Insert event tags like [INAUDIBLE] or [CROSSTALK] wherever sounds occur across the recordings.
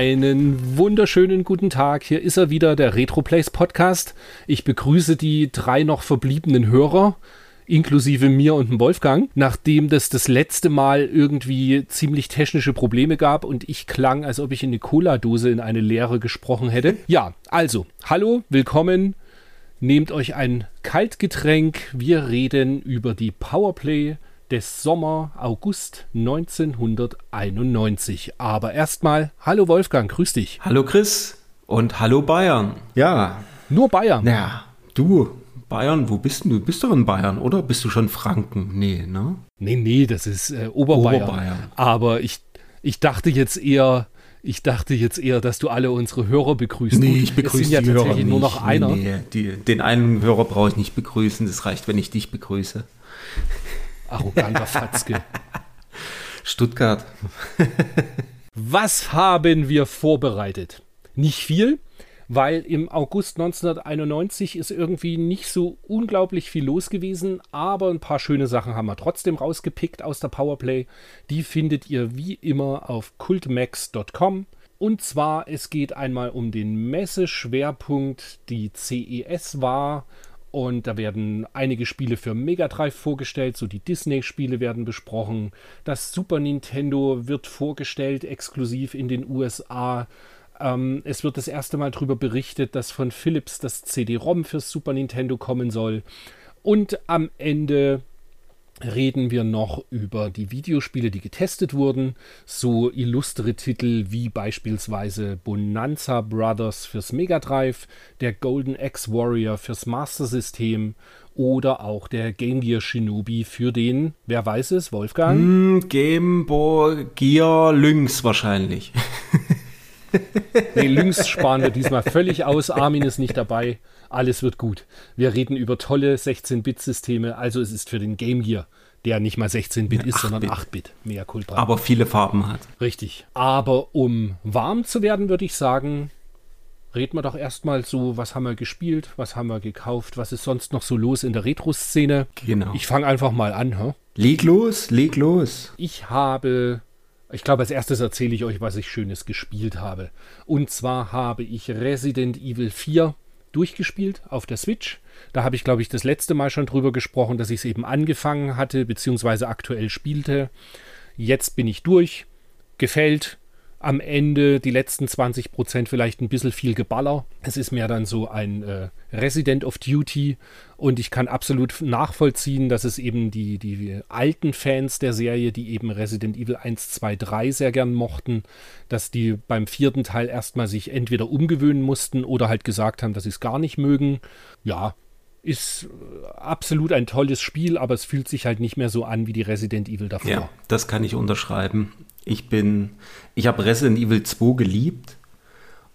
Einen wunderschönen guten Tag. Hier ist er wieder, der Retroplace Podcast. Ich begrüße die drei noch verbliebenen Hörer, inklusive mir und dem Wolfgang, nachdem das das letzte Mal irgendwie ziemlich technische Probleme gab und ich klang, als ob ich in eine Cola-Dose in eine Leere gesprochen hätte. Ja, also, hallo, willkommen. Nehmt euch ein Kaltgetränk. Wir reden über die Powerplay des Sommer August 1991. Aber erstmal, hallo Wolfgang, grüß dich. Hallo Chris und hallo Bayern. Ja. Nur Bayern. Ja, du, Bayern, wo bist du? Du bist doch in Bayern, oder? Bist du schon Franken? Nee, ne? Nee, nee, das ist äh, Oberbayern. Oberbayern. Aber ich, ich dachte jetzt eher, ich dachte jetzt eher, dass du alle unsere Hörer begrüßt. Nee, ich begrüße es sind ja die Hörer tatsächlich nicht. nur noch einer. Nee, nee, die, den einen Hörer brauche ich nicht begrüßen. Das reicht, wenn ich dich begrüße. Arroganter Fatzke. [LAUGHS] Stuttgart. [LAUGHS] Was haben wir vorbereitet? Nicht viel, weil im August 1991 ist irgendwie nicht so unglaublich viel los gewesen, aber ein paar schöne Sachen haben wir trotzdem rausgepickt aus der Powerplay. Die findet ihr wie immer auf cultmax.com. Und zwar, es geht einmal um den Messeschwerpunkt, die CES war. Und da werden einige Spiele für Mega Drive vorgestellt, so die Disney-Spiele werden besprochen. Das Super Nintendo wird vorgestellt, exklusiv in den USA. Ähm, es wird das erste Mal darüber berichtet, dass von Philips das CD-ROM fürs Super Nintendo kommen soll. Und am Ende reden wir noch über die Videospiele, die getestet wurden. So illustre Titel wie beispielsweise Bonanza Brothers fürs Mega Drive, der Golden Axe Warrior fürs Master System oder auch der Game Gear Shinobi für den, wer weiß es, Wolfgang? Hm, Game Boy Gear Lynx wahrscheinlich. [LAUGHS] Nee, Lynx sparen wir diesmal völlig aus. Armin ist nicht dabei. Alles wird gut. Wir reden über tolle 16-Bit-Systeme. Also es ist für den Game Gear, der nicht mal 16-Bit ist, sondern 8-Bit. 8-Bit. Mehr Kulpa. Aber viele Farben hat. Richtig. Aber um warm zu werden, würde ich sagen, reden wir doch erstmal so, was haben wir gespielt, was haben wir gekauft, was ist sonst noch so los in der Retro-Szene. Genau. Ich fange einfach mal an. Hä? Leg los, leg los. Ich habe, ich glaube, als erstes erzähle ich euch, was ich Schönes gespielt habe. Und zwar habe ich Resident Evil 4 durchgespielt auf der Switch. Da habe ich, glaube ich, das letzte Mal schon drüber gesprochen, dass ich es eben angefangen hatte, beziehungsweise aktuell spielte. Jetzt bin ich durch. Gefällt. Am Ende die letzten 20% vielleicht ein bisschen viel Geballer. Es ist mehr dann so ein äh, Resident of Duty und ich kann absolut nachvollziehen, dass es eben die, die alten Fans der Serie, die eben Resident Evil 1, 2, 3 sehr gern mochten, dass die beim vierten Teil erstmal sich entweder umgewöhnen mussten oder halt gesagt haben, dass sie es gar nicht mögen. Ja, ist äh, absolut ein tolles Spiel, aber es fühlt sich halt nicht mehr so an wie die Resident Evil davor. Ja, das kann ich unterschreiben. Ich bin, ich habe Resident Evil 2 geliebt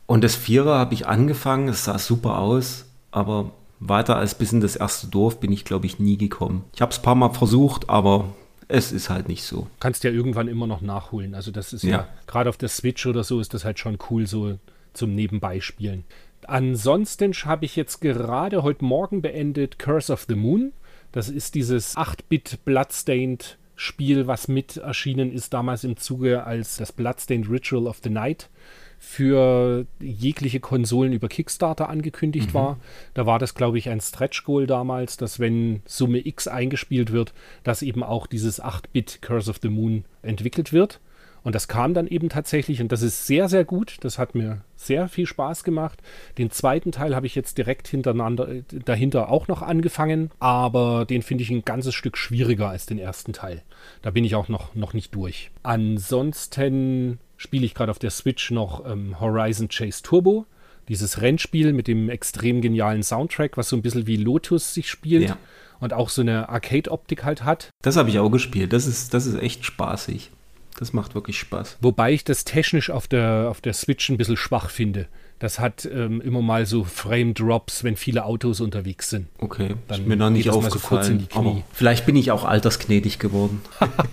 und das Vierer habe ich angefangen, es sah super aus, aber weiter als bis in das erste Dorf bin ich, glaube ich, nie gekommen. Ich habe es ein paar Mal versucht, aber es ist halt nicht so. kannst ja irgendwann immer noch nachholen. Also das ist ja, Ja. gerade auf der Switch oder so ist das halt schon cool so zum Nebenbeispielen. Ansonsten habe ich jetzt gerade heute Morgen beendet Curse of the Moon. Das ist dieses 8-Bit Bloodstained Spiel, was mit erschienen ist damals im Zuge als das Bloodstained Ritual of the Night für jegliche Konsolen über Kickstarter angekündigt war. Da war das, glaube ich, ein Stretch Goal damals, dass wenn Summe X eingespielt wird, dass eben auch dieses 8-Bit Curse of the Moon entwickelt wird. Und das kam dann eben tatsächlich und das ist sehr, sehr gut. Das hat mir sehr viel Spaß gemacht. Den zweiten Teil habe ich jetzt direkt hintereinander, äh, dahinter auch noch angefangen, aber den finde ich ein ganzes Stück schwieriger als den ersten Teil. Da bin ich auch noch, noch nicht durch. Ansonsten spiele ich gerade auf der Switch noch ähm, Horizon Chase Turbo. Dieses Rennspiel mit dem extrem genialen Soundtrack, was so ein bisschen wie Lotus sich spielt Ja. und auch so eine Arcade-Optik halt hat. Das habe ich auch gespielt. Das ist, das ist echt spaßig. Das macht wirklich Spaß. Wobei ich das technisch auf der, auf der Switch ein bisschen schwach finde. Das hat ähm, immer mal so Frame-Drops, wenn viele Autos unterwegs sind. Okay, Dann ist mir noch nicht so aufgefallen. die Knie. aber vielleicht bin ich auch altersgnädig geworden. [LAUGHS]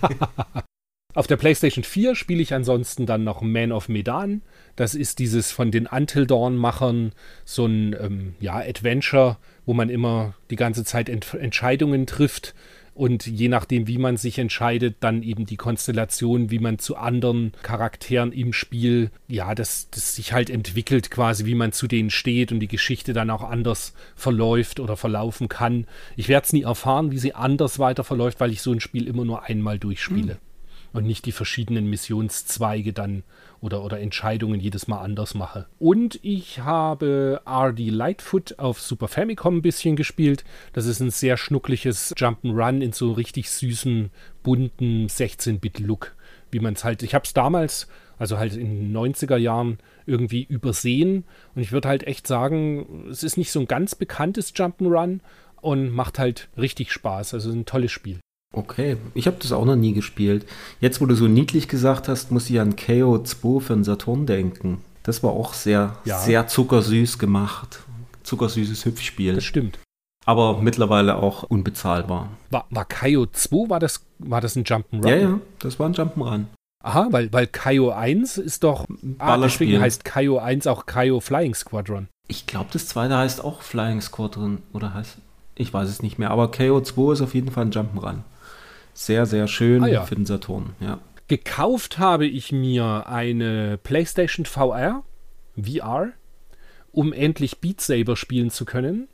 Auf der PlayStation 4 spiele ich ansonsten dann noch Man of Medan. Das ist dieses von den Until Dawn-Machern so ein ähm, ja, Adventure, wo man immer die ganze Zeit Ent Entscheidungen trifft und je nachdem, wie man sich entscheidet, dann eben die Konstellation, wie man zu anderen Charakteren im Spiel, ja, das, das sich halt entwickelt quasi, wie man zu denen steht und die Geschichte dann auch anders verläuft oder verlaufen kann. Ich werde es nie erfahren, wie sie anders weiter verläuft, weil ich so ein Spiel immer nur einmal durchspiele. Mhm. Und nicht die verschiedenen Missionszweige dann oder, oder Entscheidungen jedes Mal anders mache. Und ich habe RD Lightfoot auf Super Famicom ein bisschen gespielt. Das ist ein sehr schnuckliges Jump'n'Run in so richtig süßen, bunten 16-Bit-Look, wie man es halt. Ich habe es damals, also halt in den 90er Jahren, irgendwie übersehen. Und ich würde halt echt sagen, es ist nicht so ein ganz bekanntes Jump'n'Run und macht halt richtig Spaß. Also ein tolles Spiel. Okay, ich habe das auch noch nie gespielt. Jetzt, wo du so niedlich gesagt hast, muss ich an KO2 für den Saturn denken. Das war auch sehr, ja. sehr zuckersüß gemacht. Zuckersüßes Hüpfspiel. Das stimmt. Aber mittlerweile auch unbezahlbar. War, war Kaio 2, war das, war das ein Jump'n'Run? Ja, ja, das war ein Jump'n'Run. Aha, weil, weil Kaio 1 ist doch. Ah, deswegen heißt Kaio 1 auch Kaio Flying Squadron. Ich glaube, das zweite heißt auch Flying Squadron oder heißt. Ich weiß es nicht mehr, aber KO 2 ist auf jeden Fall ein Jump'n'Run. Sehr, sehr schön ah, ja. für den Saturn, ja. Gekauft habe ich mir eine PlayStation VR, VR, um endlich Beat Saber spielen zu können.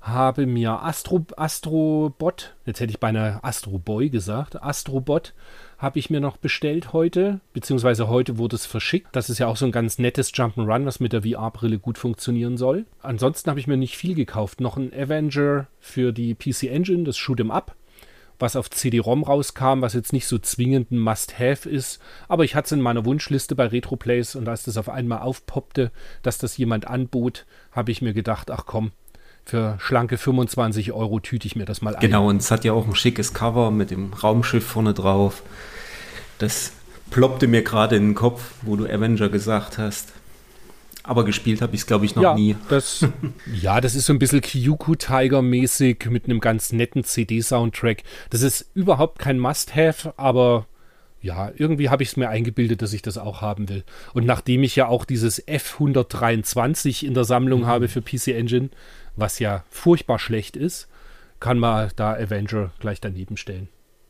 Habe mir Astro, Astrobot, jetzt hätte ich beinahe Astro Boy gesagt, Astrobot habe ich mir noch bestellt heute, beziehungsweise heute wurde es verschickt. Das ist ja auch so ein ganz nettes Jump'n'Run, was mit der VR-Brille gut funktionieren soll. Ansonsten habe ich mir nicht viel gekauft. Noch ein Avenger für die PC Engine, das Shoot'em Up was auf CD-ROM rauskam, was jetzt nicht so zwingend ein Must-Have ist. Aber ich hatte es in meiner Wunschliste bei RetroPlays und als das auf einmal aufpoppte, dass das jemand anbot, habe ich mir gedacht, ach komm, für schlanke 25 Euro tüte ich mir das mal ein. Genau, und es hat ja auch ein schickes Cover mit dem Raumschiff vorne drauf. Das ploppte mir gerade in den Kopf, wo du Avenger gesagt hast. Aber gespielt habe ich es, glaube ich, noch ja, nie. Das, [LAUGHS] ja, das ist so ein bisschen Kyuku Tiger-mäßig mit einem ganz netten CD-Soundtrack. Das ist überhaupt kein Must-Have, aber ja, irgendwie habe ich es mir eingebildet, dass ich das auch haben will. Und nachdem ich ja auch dieses F123 in der Sammlung mhm. habe für PC Engine, was ja furchtbar schlecht ist, kann man da Avenger gleich daneben stellen.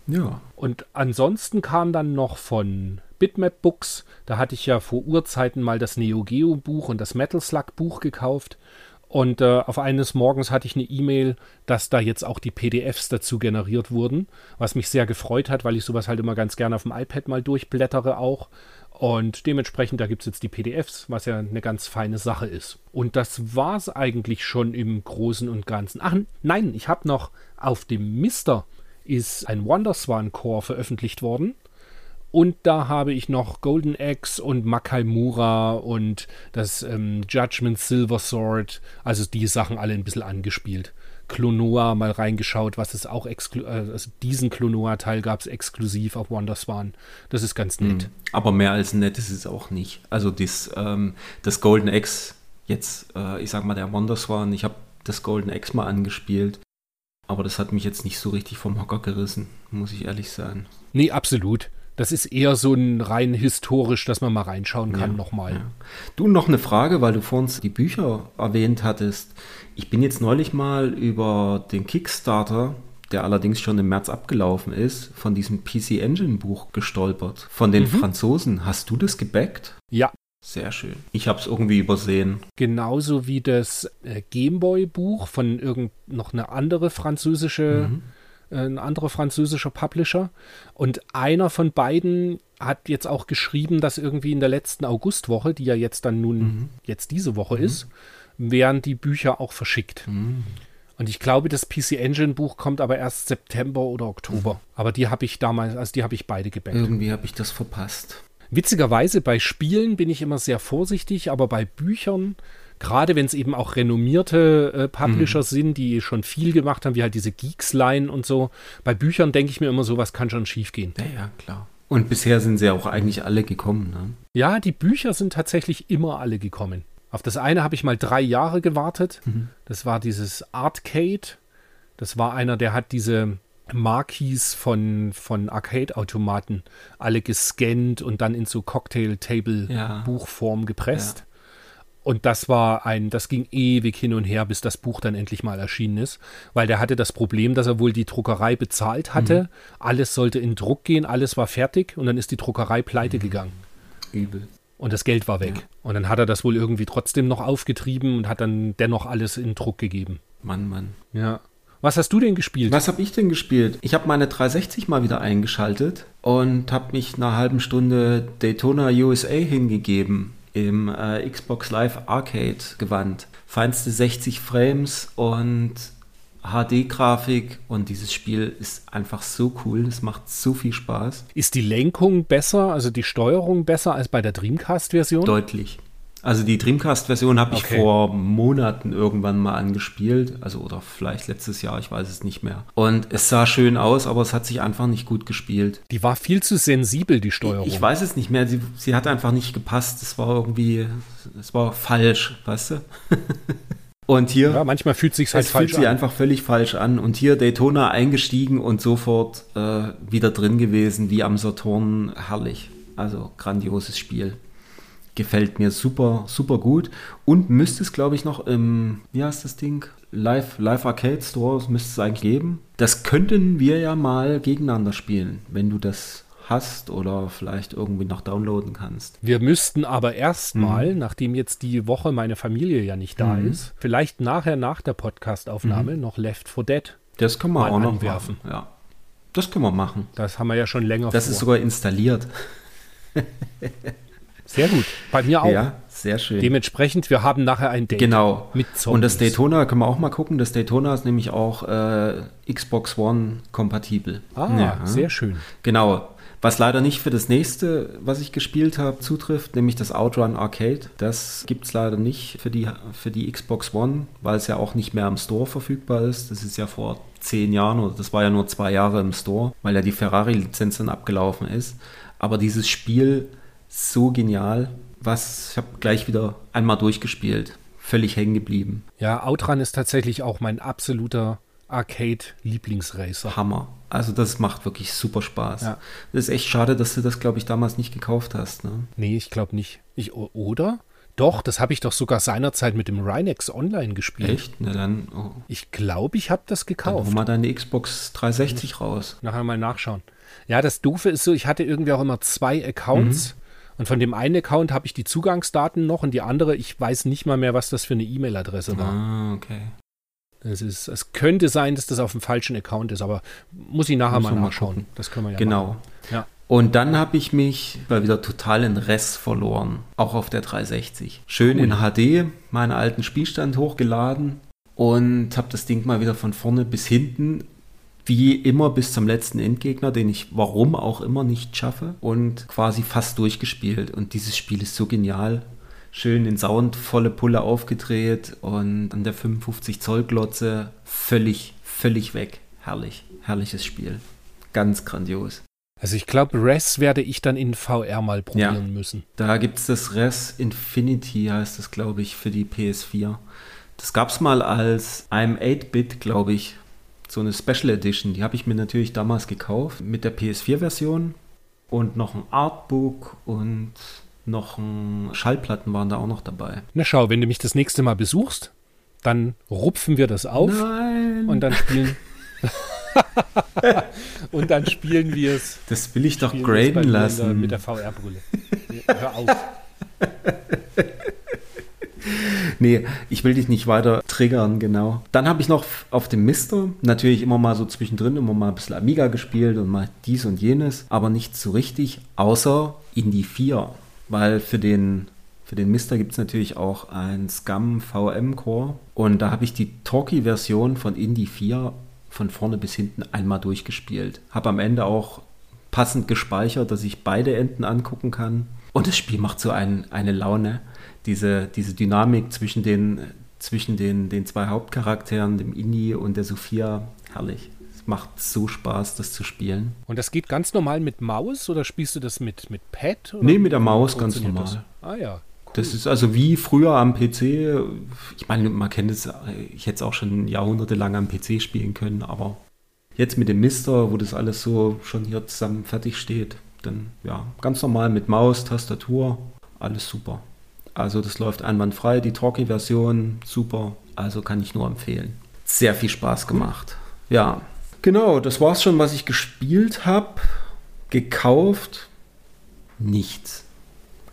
Ja. Und ansonsten kam dann noch von Bitmap Books. Da hatte ich ja vor Urzeiten mal das Neo Geo Buch und das Metal Slug Buch gekauft. Und äh, auf eines Morgens hatte ich eine E-Mail, dass da jetzt auch die PDFs dazu generiert wurden, was mich sehr gefreut hat, weil ich sowas halt immer ganz gerne auf dem iPad mal durchblättere auch. Und dementsprechend, da gibt es jetzt die PDFs, was ja eine ganz feine Sache ist. Und das war es eigentlich schon im Großen und Ganzen. Ach nein, ich habe noch auf dem Mister ist ein Wonderswan Core veröffentlicht worden. Und da habe ich noch Golden Axe und Makaimura und das ähm, Judgment Silver Sword, also die Sachen alle ein bisschen angespielt. Klonoa mal reingeschaut, was es auch äh, also diesen Klonoa-Teil gab es exklusiv auf Wonderswan. Das ist ganz nett. Hm, aber mehr als nett ist es auch nicht. Also das, ähm, das Golden Axe, jetzt, äh, ich sag mal, der Wonderswan, ich habe das Golden Axe mal angespielt. Aber das hat mich jetzt nicht so richtig vom Hocker gerissen, muss ich ehrlich sagen. Nee, absolut. Das ist eher so ein rein historisch, dass man mal reinschauen kann ja, nochmal. Ja. Du, noch eine Frage, weil du vorhin die Bücher erwähnt hattest. Ich bin jetzt neulich mal über den Kickstarter, der allerdings schon im März abgelaufen ist, von diesem PC Engine Buch gestolpert. Von den mhm. Franzosen. Hast du das gebackt? Ja. Sehr schön. Ich habe es irgendwie übersehen. Genauso wie das äh, Gameboy-Buch von irgend noch eine andere französische mhm ein anderer französischer Publisher. Und einer von beiden hat jetzt auch geschrieben, dass irgendwie in der letzten Augustwoche, die ja jetzt dann nun mhm. jetzt diese Woche mhm. ist, werden die Bücher auch verschickt. Mhm. Und ich glaube, das PC Engine Buch kommt aber erst September oder Oktober. Mhm. Aber die habe ich damals, also die habe ich beide gebackt. Irgendwie habe ich das verpasst. Witzigerweise bei Spielen bin ich immer sehr vorsichtig, aber bei Büchern gerade wenn es eben auch renommierte äh, Publisher mhm. sind, die schon viel gemacht haben, wie halt diese Geeks-Line und so. Bei Büchern denke ich mir immer, sowas kann schon schief gehen. Ja, ja, klar. Und bisher sind sie ja auch eigentlich alle gekommen. Ne? Ja, die Bücher sind tatsächlich immer alle gekommen. Auf das eine habe ich mal drei Jahre gewartet. Mhm. Das war dieses Arcade. Das war einer, der hat diese Marquis von, von Arcade-Automaten alle gescannt und dann in so Ja. Cocktail-Table-Buchform gepresst. Und das war ein, das ging ewig hin und her, bis das Buch dann endlich mal erschienen ist, weil der hatte das Problem, dass er wohl die Druckerei bezahlt hatte. Alles sollte in Druck gehen, alles war fertig und dann ist die Druckerei pleite gegangen. Übel. Und das Geld war weg. Ja. Und dann hat er das wohl irgendwie trotzdem noch aufgetrieben und hat dann dennoch alles in Druck gegeben. Mann, Mann. Ja. Was hast du denn gespielt? Was habe ich denn gespielt? Ich habe meine 360 mal wieder eingeschaltet und habe mich nach einer halben Stunde Daytona USA hingegeben im äh, Xbox Live Arcade Gewand. Feinste 60 Frames und HD-Grafik und dieses Spiel ist einfach so cool. Es macht so viel Spaß. Ist die Lenkung besser, also die Steuerung besser als bei der Dreamcast-Version? Deutlich. Also die Dreamcast-Version habe ich Okay. vor Monaten irgendwann mal angespielt, also oder vielleicht letztes Jahr, ich weiß es nicht mehr. Und es sah schön aus, aber es hat sich einfach nicht gut gespielt. Die war viel zu sensibel, die Steuerung. Ich weiß es nicht mehr, sie, sie hat einfach nicht gepasst. Es war irgendwie, es war falsch, weißt du? [LAUGHS] Und hier, ja, manchmal fühlt sich halt es falsch fühlt sich an. einfach völlig falsch an. Und hier Daytona eingestiegen und sofort äh, wieder drin gewesen, wie am Saturn. Herrlich. Also grandioses Spiel. Gefällt mir super, super gut. Und müsste es, glaube ich, noch im, wie heißt das Ding? Live, Live Arcade Store müsste es eigentlich geben. Das könnten wir ja mal gegeneinander spielen, wenn du das hast oder vielleicht irgendwie noch downloaden kannst. Wir müssten aber erstmal, Mhm. nachdem jetzt die Woche meine Familie ja nicht da ist, vielleicht nachher nach der Podcast-Aufnahme Mhm. noch Left 4 Dead. Das können wir Mal auch noch machen. Ja. Das können wir machen. Das haben wir ja schon länger Das vor. ist sogar installiert. [LAUGHS] Sehr gut. Bei mir auch. Ja, sehr schön. Dementsprechend, wir haben nachher ein Date. Genau. Mit Zombies. Und das Daytona können wir auch mal gucken. Das Daytona ist nämlich auch äh, Xbox One kompatibel. Ah, Ja. sehr schön. Genau. Was leider nicht für das nächste, was ich gespielt habe, zutrifft, nämlich das Outrun Arcade. Das gibt es leider nicht für die, für die Xbox One, weil es ja auch nicht mehr im Store verfügbar ist. Das ist ja vor zehn Jahren oder das war ja nur zwei Jahre im Store, weil ja die Ferrari-Lizenz dann abgelaufen ist. Aber dieses Spiel so genial, was ich habe gleich wieder einmal durchgespielt. Völlig hängen geblieben. Ja, Outrun ist tatsächlich auch mein absoluter Arcade-Lieblingsracer. Hammer. Also das macht wirklich super Spaß. Ja. Das ist echt schade, dass du das, glaube ich, damals nicht gekauft hast. Ne? Nee, ich glaube nicht. Ich, oder? Doch, das habe ich doch sogar seinerzeit mit dem Rhinex Online gespielt. Echt? Na dann, oh, Ich glaube, ich habe das dann gekauft. hol mal deine Xbox 360 raus. Nachher mal nachschauen. Ja, das Doofe ist so, ich hatte irgendwie auch immer zwei Accounts. Mhm. Und von dem einen Account habe ich die Zugangsdaten noch und die andere, ich weiß nicht mal mehr, was das für eine E-Mail-Adresse war. Ah, okay. Es, ist, es könnte sein, dass das auf dem falschen Account ist, aber muss ich nachher Muss mal mal nachschauen. gucken. das können wir ja Genau. machen. Ja. Und dann habe ich mich mal wieder total in Rest verloren, auch auf der 360. Schön in HD meinen alten Spielstand hochgeladen und habe das Ding mal wieder von vorne bis hinten, wie immer bis zum letzten Endgegner, den ich warum auch immer nicht schaffe und quasi fast durchgespielt. Und dieses Spiel ist so genial. Schön den Sound volle Pulle aufgedreht und an der 55 Zoll Glotze völlig, völlig weg. Herrlich, herrliches Spiel. Ganz grandios. Also ich glaube, Res werde ich dann in VR mal probieren Ja. müssen. Da gibt es das Res Infinity, heißt das, glaube ich, für die PS4. Das gab es mal als I'm 8-Bit, glaube ich, so eine Special Edition. Die habe ich mir natürlich damals gekauft mit der PS4-Version und noch ein Artbook und noch ein Schallplatten waren da auch noch dabei. Na schau, wenn du mich das nächste Mal besuchst, dann rupfen wir das auf Nein! und dann spielen [LAUGHS] und dann spielen wir es das will ich doch graden lassen. mit der VR-Brille. Hör auf. [LAUGHS] Nee, ich will dich nicht weiter triggern, genau. Dann habe ich noch auf dem Mister natürlich immer mal so zwischendrin immer mal ein bisschen Amiga gespielt und mal dies und jenes, aber nicht so richtig, außer Indie 4. Weil für den, für den Mister gibt es natürlich auch ein Scum VM Core und da habe ich die Talkie-Version von Indie 4 von vorne bis hinten einmal durchgespielt. Habe am Ende auch passend gespeichert, dass ich beide Enden angucken kann. Und das Spiel macht so ein, eine Laune. Diese, diese Dynamik zwischen, den, zwischen den, den zwei Hauptcharakteren, dem Indie und der Sophia, herrlich. Es macht so Spaß, das zu spielen. Und das geht ganz normal mit Maus oder spielst du das mit, mit Pad? Oder Nee, mit der Maus ganz normal. Das? Ah ja. Cool. Das ist also wie früher am PC. Ich meine, man kennt es, ich hätte es auch schon jahrhundertelang am PC spielen können, aber Jetzt mit dem Mister, wo das alles so schon hier zusammen fertig steht, dann ja, ganz normal mit Maus, Tastatur, alles super. Also das läuft einwandfrei, die Talkie-Version, super, also kann ich nur empfehlen. Sehr viel Spaß gemacht. Ja, genau, das war's schon, was ich gespielt habe. Gekauft, nichts.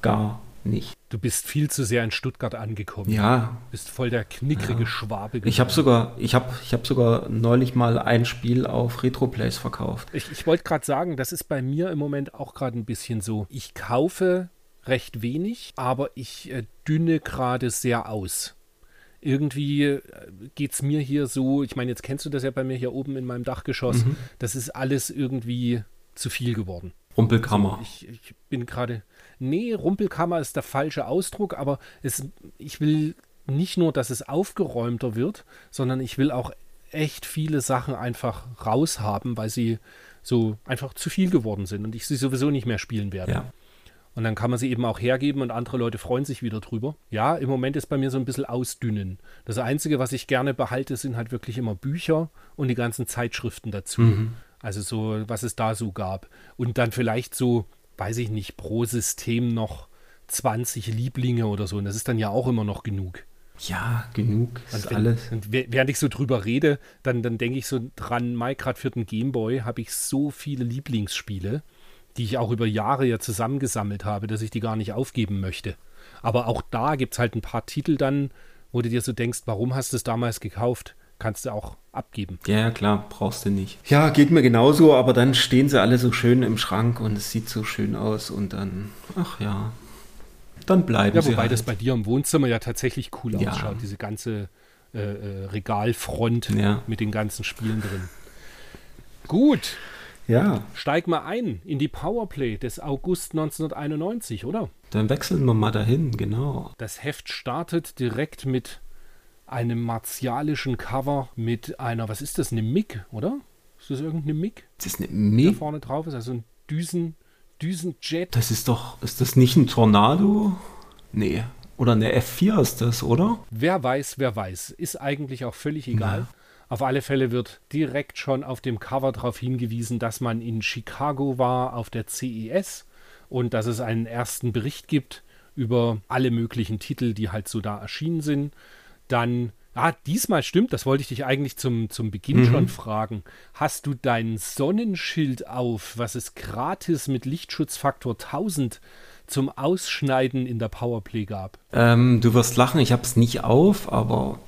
Gar nicht. Du bist viel zu sehr in Stuttgart angekommen. Ja. Du bist voll der knickrige Ja. Schwabe. Ich habe sogar, ich habe, ich habe sogar neulich mal ein Spiel auf Retroplays verkauft. Ich, ich wollte gerade sagen, das ist bei mir im Moment auch gerade ein bisschen so. Ich kaufe recht wenig, aber ich äh, dünne gerade sehr aus. Irgendwie geht es mir hier so, ich meine, jetzt kennst du das ja bei mir hier oben in meinem Dachgeschoss, Mhm. das ist alles irgendwie zu viel geworden. Rumpelkammer. Ich, ich bin gerade. Nee, Rumpelkammer ist der falsche Ausdruck, aber es, ich will nicht nur, dass es aufgeräumter wird, sondern ich will auch echt viele Sachen einfach raushaben, weil sie so einfach zu viel geworden sind und ich sie sowieso nicht mehr spielen werde. ja. Und dann kann man sie eben auch hergeben und andere Leute freuen sich wieder drüber. Ja, im Moment ist bei mir so ein bisschen ausdünnen. Das Einzige, was ich gerne behalte, sind halt wirklich immer Bücher und die ganzen Zeitschriften dazu. Mhm. Also so, was es da so gab. Und dann vielleicht so, weiß ich nicht, pro System noch 20 Lieblinge oder so. Und das ist dann ja auch immer noch genug. Ja, genug. Und, Ist wenn, alles. und wäh- während ich so drüber rede, dann, dann denke ich so dran, Mike, gerade für den Gameboy habe ich so viele Lieblingsspiele, die ich auch über Jahre ja zusammengesammelt habe, dass ich die gar nicht aufgeben möchte. Aber auch da gibt es halt ein paar Titel dann, wo du dir so denkst, warum hast du es damals gekauft? Kannst du auch abgeben. Ja, ja, klar, brauchst du nicht. Ja, geht mir genauso, aber dann stehen sie alle so schön im Schrank und es sieht so schön aus und dann, ach ja, dann bleiben Ja, sie wobei halt. das bei dir im Wohnzimmer ja tatsächlich cool Ja. ausschaut, diese ganze äh, äh, Regalfront Ja. mit den ganzen Spielen drin. Gut, Ja, steig mal ein in die Powerplay des August 1991, oder? dann wechseln wir mal dahin, genau. Das Heft startet direkt mit einem martialischen Cover mit einer, was ist das, eine MIG, oder? Ist das irgendeine MIG, Das ist eine Me da vorne drauf ist? Also ein Düsen, Düsenjet. Das ist doch, ist das nicht ein Tornado? Nee. Oder eine F4 ist das, oder? Wer weiß, wer weiß. Ist eigentlich auch völlig egal. Auf alle Fälle wird direkt schon auf dem Cover darauf hingewiesen, dass man in Chicago war auf der CES und dass es einen ersten Bericht gibt über alle möglichen Titel, die halt so da erschienen sind. Dann, ah, diesmal stimmt, das wollte ich dich eigentlich zum, zum Beginn schon fragen. Hast du dein Sonnenschild auf, was es gratis mit Lichtschutzfaktor 1000 zum Ausschneiden in der Powerplay gab? Ähm, du wirst lachen, ich habe es nicht auf, aber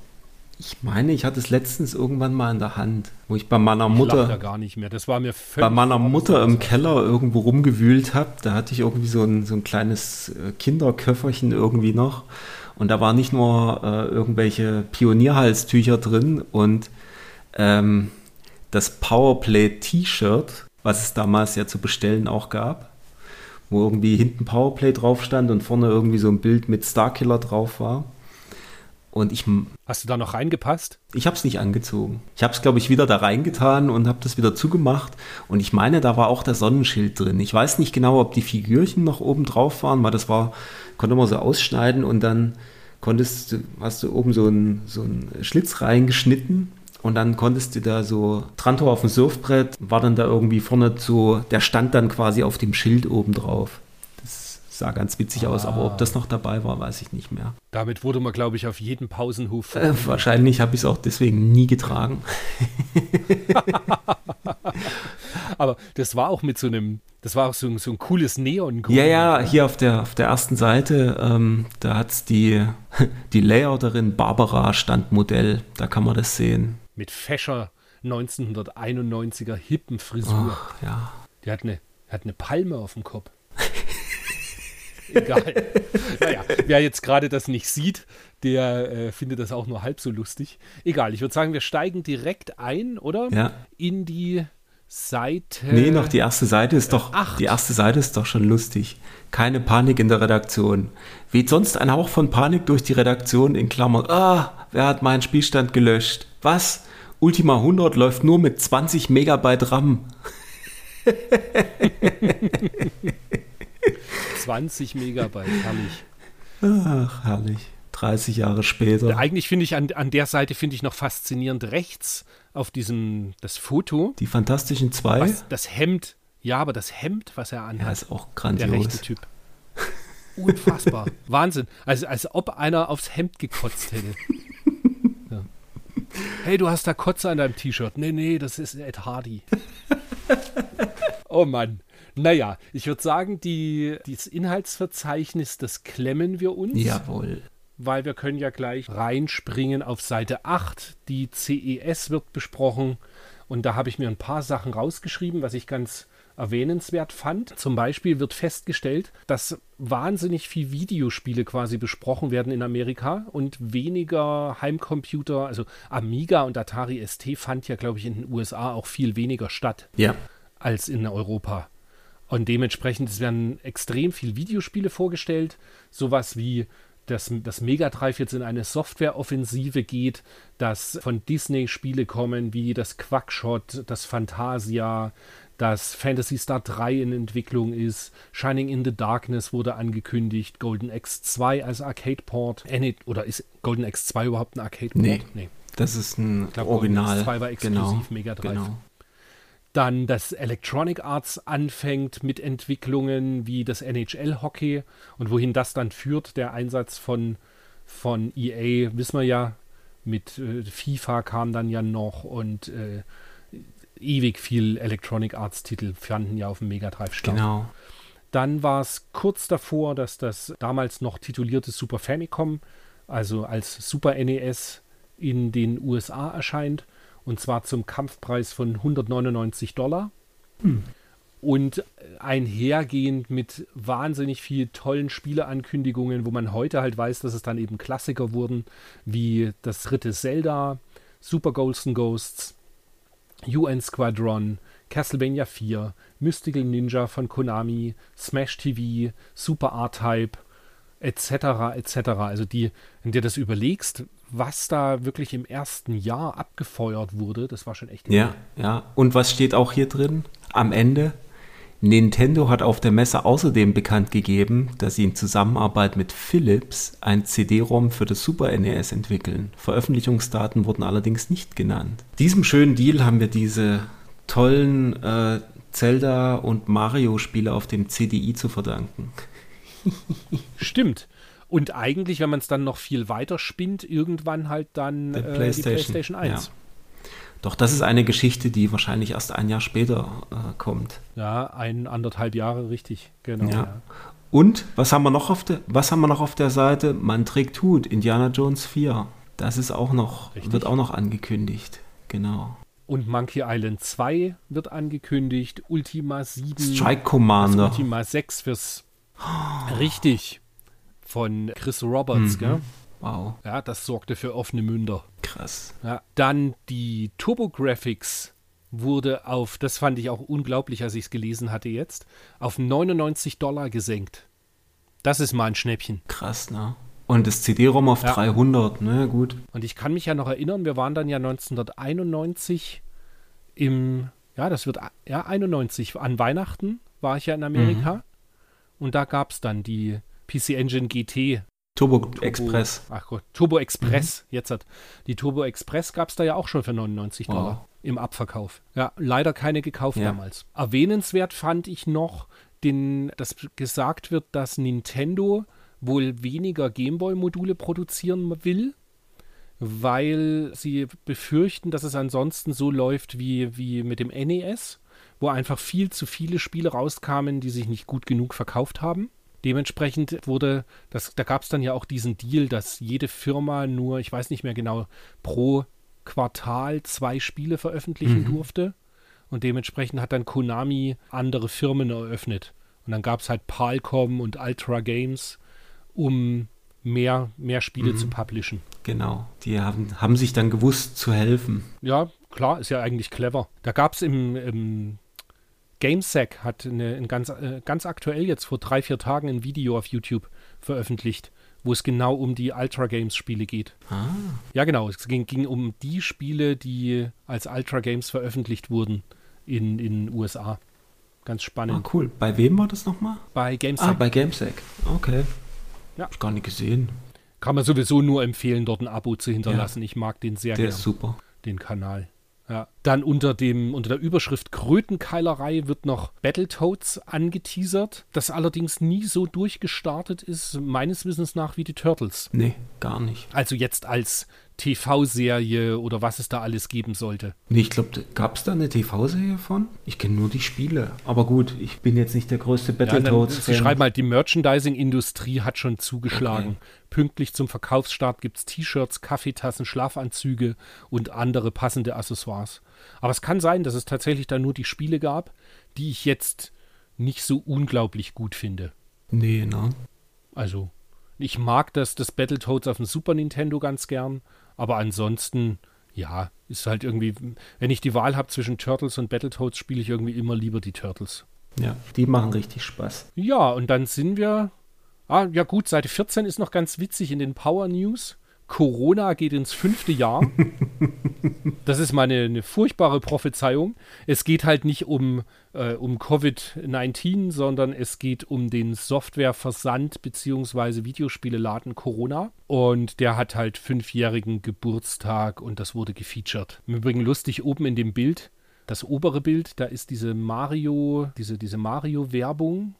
ich meine, ich hatte es letztens irgendwann mal in der Hand, wo ich bei meiner Ich lach da Mutter, gar nicht mehr. Das war mir völlig. bei meiner Mutter im Keller irgendwo rumgewühlt habe. Da hatte ich irgendwie so ein, so ein kleines äh, Kinderköfferchen irgendwie noch. Und da waren nicht nur äh, irgendwelche Pionierhalstücher drin und ähm, das Powerplay T-Shirt, was es damals ja zu bestellen auch gab, wo irgendwie hinten Powerplay drauf stand und vorne irgendwie so ein Bild mit Starkiller drauf war. Und ich, Hast du da noch reingepasst? ich habe es nicht angezogen. Ich habe es, glaube ich, wieder da reingetan und habe das wieder zugemacht. Und ich meine, da war auch der Sonnenschild drin. Ich weiß nicht genau, ob die Figürchen noch oben drauf waren, weil das war, konnte man so ausschneiden und dann konntest du, hast du oben so einen so einen Schlitz reingeschnitten und dann konntest du da so Trantor auf dem Surfbrett, war dann da irgendwie vorne so, der stand dann quasi auf dem Schild oben drauf. Das sah ganz witzig aus, aber ob das noch dabei war, weiß ich nicht mehr. Damit wurde man, glaube ich, auf jedem Pausenhof. Äh, wahrscheinlich habe ich es auch deswegen nie getragen. [LAUGHS] Aber das war auch mit so einem, das war auch so, ein- so ein cooles neon Ja, ja, hier auf der, auf der ersten Seite, ähm, da hat es die, [LAUGHS] die Layouterin Barbara Standmodell, da kann man das sehen. Mit fescher 1991er hippen Frisur. Ach, ja. Die hat eine, hat eine Palme auf dem Kopf. [LAUGHS] Egal. naja, wer jetzt gerade das nicht sieht, der äh, findet das auch nur halb so lustig. Egal, ich würde sagen, wir steigen direkt ein, oder? Ja. In die Seite. Nee, noch die erste Seite ist doch, acht. die erste Seite ist doch schon lustig. Keine Panik in der Redaktion. Weht sonst ein Hauch von Panik durch die Redaktion in Klammern. Ah, wer hat meinen Spielstand gelöscht? Was? Ultima 100 läuft nur mit 20 Megabyte RAM. [LAUGHS] 20 Megabyte, herrlich. Ach, herrlich. 30 Jahre später. Eigentlich finde ich an, an der Seite finde ich noch faszinierend rechts auf diesem das Foto. Die Fantastischen Zwei. Was, das Hemd, ja, aber das Hemd, was er anhat. Ja, ist auch der grandios. rechte Typ. Unfassbar. [LAUGHS] Wahnsinn. Also als ob einer aufs Hemd gekotzt hätte. [LAUGHS] Ja. Hey, du hast da Kotze an deinem T-Shirt. Nee, nee, das ist Ed Hardy. [LAUGHS] oh Mann. Naja, ich würde sagen, die, dieses Inhaltsverzeichnis, das klemmen wir uns. Jawohl. Weil wir können ja gleich reinspringen auf Seite 8. Die CES wird besprochen und da habe ich mir ein paar Sachen rausgeschrieben, was ich ganz erwähnenswert fand. Zum Beispiel wird festgestellt, dass wahnsinnig viel Videospiele quasi besprochen werden in Amerika und weniger Heimcomputer, also Amiga und Atari ST fand ja, glaube ich, in den USA auch viel weniger statt Ja. als in Europa. Und dementsprechend es werden extrem viel Videospiele vorgestellt, sowas wie dass das Mega Drive jetzt in eine Softwareoffensive geht, dass von Disney Spiele kommen wie das Quackshot, das Fantasia, dass Fantasy Star 3 in Entwicklung ist, Shining in the Darkness wurde angekündigt, Golden X 2 als Arcade Port. Äh, nee, oder ist Golden X 2 überhaupt ein Arcade Port? Nee. Das ist ein Ich glaube, Original. Golden X 2 war exklusiv genau. Mega Drive. Genau. Dann, dass Electronic Arts anfängt mit Entwicklungen wie das NHL-Hockey und wohin das dann führt, der Einsatz von, von EA, wissen wir ja, mit äh, FIFA kam dann ja noch und äh, ewig viel Electronic Arts-Titel fanden ja auf dem Mega Drive statt. Genau. Dann war es kurz davor, dass das damals noch titulierte Super Famicom, also als Super NES, in den USA erscheint. Und zwar zum Kampfpreis von 199 Dollar. Und einhergehend mit wahnsinnig viel tollen Spieleankündigungen, wo man heute halt weiß, dass es dann eben Klassiker wurden, wie das dritte Zelda, Super Ghosts and Ghosts, UN Squadron, Castlevania 4, Mystical Ninja von Konami, Smash TV, Super R-Type, etc., etc. Also die, wenn dir das überlegst, was da wirklich im ersten Jahr abgefeuert wurde, das war schon echt Ja, ja. Und was steht auch hier drin? Am Ende. Nintendo hat auf der Messe außerdem bekannt gegeben, dass sie in Zusammenarbeit mit Philips ein CD-ROM für das Super NES entwickeln. Veröffentlichungsdaten wurden allerdings nicht genannt. Diesem schönen Deal haben wir diese tollen äh, Zelda- und Mario-Spiele auf dem CDI zu verdanken. Stimmt. Und eigentlich, wenn man es dann noch viel weiter spinnt, irgendwann halt dann äh, die PlayStation, PlayStation 1. ja. Doch das ist eine Geschichte, die wahrscheinlich erst ein Jahr später äh, kommt. Ja, ein, anderthalb Jahre, richtig. Genau. Ja. Ja. Und was haben wir noch auf der, was haben wir noch auf der Seite? Man trägt Hut, Indiana Jones 4. Das ist auch noch, Richtig. wird auch noch angekündigt. Genau. Und Monkey Island 2 wird angekündigt. Ultima 7. Strike Commander. Ultima 6 fürs. Richtig. Von Chris Roberts, Mhm. gell? Wow, Ja, das sorgte für offene Münder. krass. Ja. Dann die Turbo-Graphics wurde auf, das fand ich auch unglaublich, als ich es gelesen hatte jetzt, auf 99 Dollar gesenkt. Das ist mal ein Schnäppchen. Krass, ne? Und das CD-ROM auf Ja. 300, ne? Gut. Und ich kann mich ja noch erinnern, wir waren dann ja 1991 im, ja, das wird, ja, 91, an Weihnachten war ich ja in Amerika. Mhm. Und da gab es dann die PC Engine GT. Turbo, Turbo, Express. Ach Gott, Turbo Express, jetzt hat. Die Turbo Express gab es da ja auch schon für 99 Wow. Dollar im Abverkauf. Ja, leider keine gekauft Ja. damals. Erwähnenswert fand ich noch, den, dass gesagt wird, dass Nintendo wohl weniger Gameboy-Module produzieren will, weil sie befürchten, dass es ansonsten so läuft wie, wie mit dem NES, wo einfach viel zu viele Spiele rauskamen, die sich nicht gut genug verkauft haben. Dementsprechend wurde, das, da gab es dann ja auch diesen Deal, dass jede Firma nur, ich weiß nicht mehr genau, pro Quartal zwei Spiele veröffentlichen durfte. Und dementsprechend hat dann Konami andere Firmen eröffnet. Und dann gab es halt Palcom und Ultra Games, um mehr, mehr Spiele zu publishen. Genau. Die haben, haben sich dann gewusst zu helfen. Ja, klar, ist ja eigentlich clever. Da gab es im, im GameSec, hat eine, ein ganz, äh, ganz aktuell jetzt vor drei, vier Tagen ein Video auf YouTube veröffentlicht, wo es genau um die Ultra Games Spiele geht. Ah. Ja, genau, es ging, ging um die Spiele, die als Ultra Games veröffentlicht wurden in den USA. Ganz ah, spannend. cool. Bei wem war das nochmal? Bei GameSec. Ah, bei GameSec. Okay. Ja. Hab ich gar nicht gesehen. Kann man sowieso nur empfehlen, dort ein Abo zu hinterlassen. Ja. Ich mag den sehr Der gerne, ist super. den Kanal. Ja. Dann unter, dem, unter der Überschrift Krötenkeilerei wird noch Battletoads angeteasert, das allerdings nie so durchgestartet ist, meines Wissens nach, wie die Turtles. Nee, gar nicht. Also jetzt als TV-Serie oder was es da alles geben sollte. Nee, ich glaube, gab es da eine TV-Serie von? Ich kenne nur die Spiele. Aber gut, ich bin jetzt nicht der größte Ja, Battletoads-Fan. sie schreiben halt, die Merchandising-Industrie hat schon zugeschlagen. Okay. Pünktlich zum Verkaufsstart gibt es T-Shirts, Kaffeetassen, Schlafanzüge und andere passende Accessoires. Aber es kann sein, dass es tatsächlich da nur die Spiele gab, die ich jetzt nicht so unglaublich gut finde. nee, ne? Also, ich mag das, das Battletoads auf dem Super Nintendo ganz gern, aber ansonsten, ja, ist halt irgendwie, wenn ich die Wahl habe zwischen Turtles und Battletoads, spiele ich irgendwie immer lieber die Turtles. Ja, die machen richtig Spaß. Ja, und dann sind wir. Ah, ja, gut, Seite 14 ist noch ganz witzig in den Power News. Corona geht ins fünfte Jahr. [LAUGHS] Das ist meine eine furchtbare Prophezeiung. Es geht halt nicht um, äh, um Covid-19, sondern es geht um den Softwareversand bzw. Videospieleladen Corona. Und der hat halt fünfjährigen Geburtstag und das wurde gefeatured. Im Übrigen lustig oben in dem Bild, das obere Bild, da ist diese Mario, diese, diese Mario-Werbung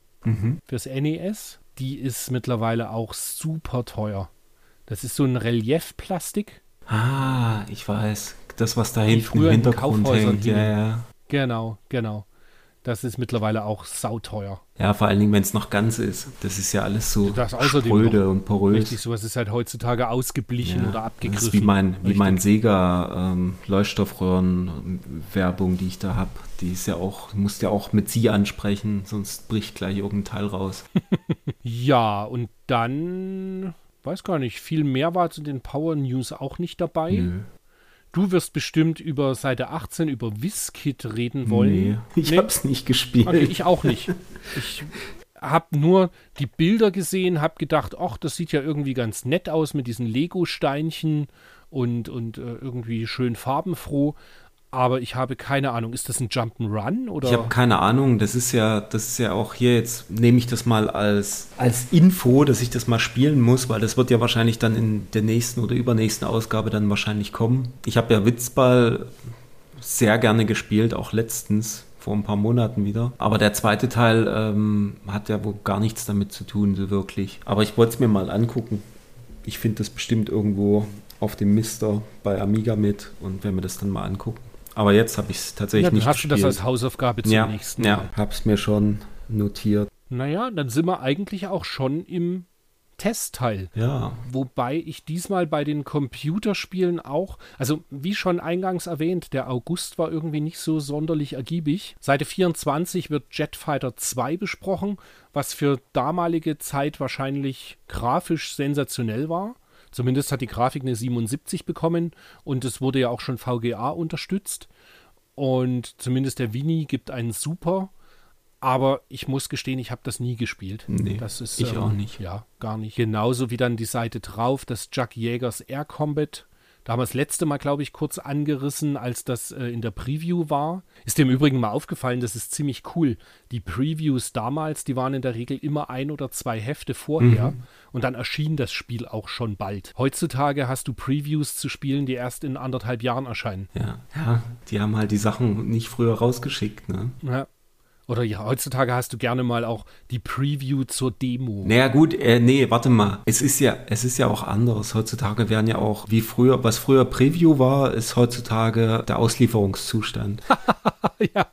fürs NES. Die ist mittlerweile auch super teuer. Das ist so ein Reliefplastik. Ah, ich weiß. Das, was da hinten im in Hintergrund hängt. Ja, ja. Genau, genau. Das ist mittlerweile auch sauteuer. ja, vor allen Dingen, wenn es noch ganz ist. Das ist ja alles so Das spröde und porös. Richtig, sowas ist halt heutzutage ausgeblichen Ja, oder das abgegriffen. ist wie mein, wie Richtig. mein Sega ähm, die ich da habe. Die ist ja auch, musst ja auch mit Sie ansprechen, sonst bricht gleich irgendein Teil raus. [LAUGHS] Ja, und dann, weiß gar nicht, viel mehr war zu den Power News auch nicht dabei. Nö. Du wirst bestimmt über Seite 18 über WizKid reden wollen. Nee, ich Nee? hab's nicht gespielt. Okay, ich auch nicht. Ich habe nur die Bilder gesehen, habe gedacht, ach, das sieht ja irgendwie ganz nett aus mit diesen Lego-Steinchen und, und äh, irgendwie schön farbenfroh. Aber ich habe keine Ahnung, ist das ein Jump'n'Run oder? Ich habe keine Ahnung, das ist ja, das ist ja auch hier jetzt, nehme ich das mal als, als Info, dass ich das mal spielen muss, weil das wird ja wahrscheinlich dann in der nächsten oder übernächsten Ausgabe dann wahrscheinlich kommen. Ich habe ja Witzball sehr gerne gespielt, auch letztens, vor ein paar Monaten wieder. Aber der zweite Teil ähm, hat ja wohl gar nichts damit zu tun, so wirklich. Aber ich wollte es mir mal angucken. Ich finde das bestimmt irgendwo auf dem Mister bei Amiga mit und wenn wir das dann mal angucken. Aber jetzt habe ich es tatsächlich ja, nicht hast du gespielt. das als Hausaufgabe zum ja, nächsten ja, Mal. hab's mir schon notiert. Naja, dann sind wir eigentlich auch schon im Testteil. Ja, Wobei ich diesmal bei den Computerspielen auch, also wie schon eingangs erwähnt, der August war irgendwie nicht so sonderlich ergiebig. Seite 24 wird Jetfighter 2 besprochen, was für damalige Zeit wahrscheinlich grafisch sensationell war. Zumindest hat die Grafik eine 77 bekommen und es wurde ja auch schon VGA unterstützt. Und zumindest der Vini gibt einen Super. Aber ich muss gestehen, ich habe das nie gespielt. Nee, das ist, ich ähm, auch nicht. Ja, gar nicht. Genauso wie dann die Seite drauf, das Chuck Jägers Air Combat. Da haben wir das letzte Mal, glaube ich, kurz angerissen, als das äh, in der Preview war. Ist dir im Übrigen mal aufgefallen, das ist ziemlich cool. Die Previews damals, die waren in der Regel immer ein oder zwei Hefte vorher Mhm. und dann erschien das Spiel auch schon bald. Heutzutage hast du Previews zu Spielen, die erst in anderthalb Jahren erscheinen. ja, ja. Die haben halt die Sachen nicht früher rausgeschickt, ne? Ja. Oder ja, heutzutage hast du gerne mal auch die Preview zur Demo. Naja gut, äh, nee, warte mal. Es ist ja, es ist ja auch anderes. Heutzutage werden ja auch, wie früher, was früher Preview war, ist heutzutage der Auslieferungszustand. [LAUGHS] ja,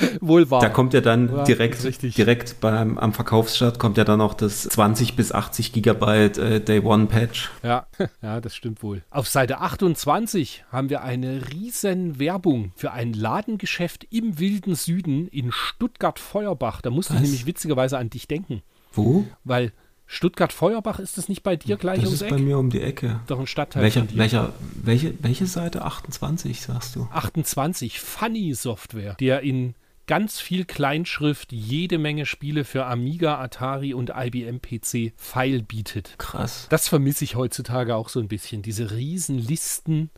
[LAUGHS] wohl wahr. Da kommt ja dann Ja, direkt, richtig. direkt beim, am Verkaufsstart kommt ja dann auch das 20 bis 80 Gigabyte äh, Day One Patch. Ja, [LAUGHS] ja, das stimmt wohl. Auf Seite 28 haben wir eine riesen Werbung für ein Ladengeschäft im wilden Süden in Stuttgart-Feuerbach. Da musste ich Was? nämlich witzigerweise an dich denken, Wo? weil Stuttgart-Feuerbach ist das nicht bei dir gleich Das ums ist bei mir um die Ecke. Doch ein Stadtteil Welcher, welcher, welche, welche Seite? 28, sagst du? 28 Funny Software, der in ganz viel Kleinschrift jede Menge Spiele für Amiga, Atari und IBM PC File bietet. Krass. Das vermisse ich heutzutage auch so ein bisschen. Diese riesen Listen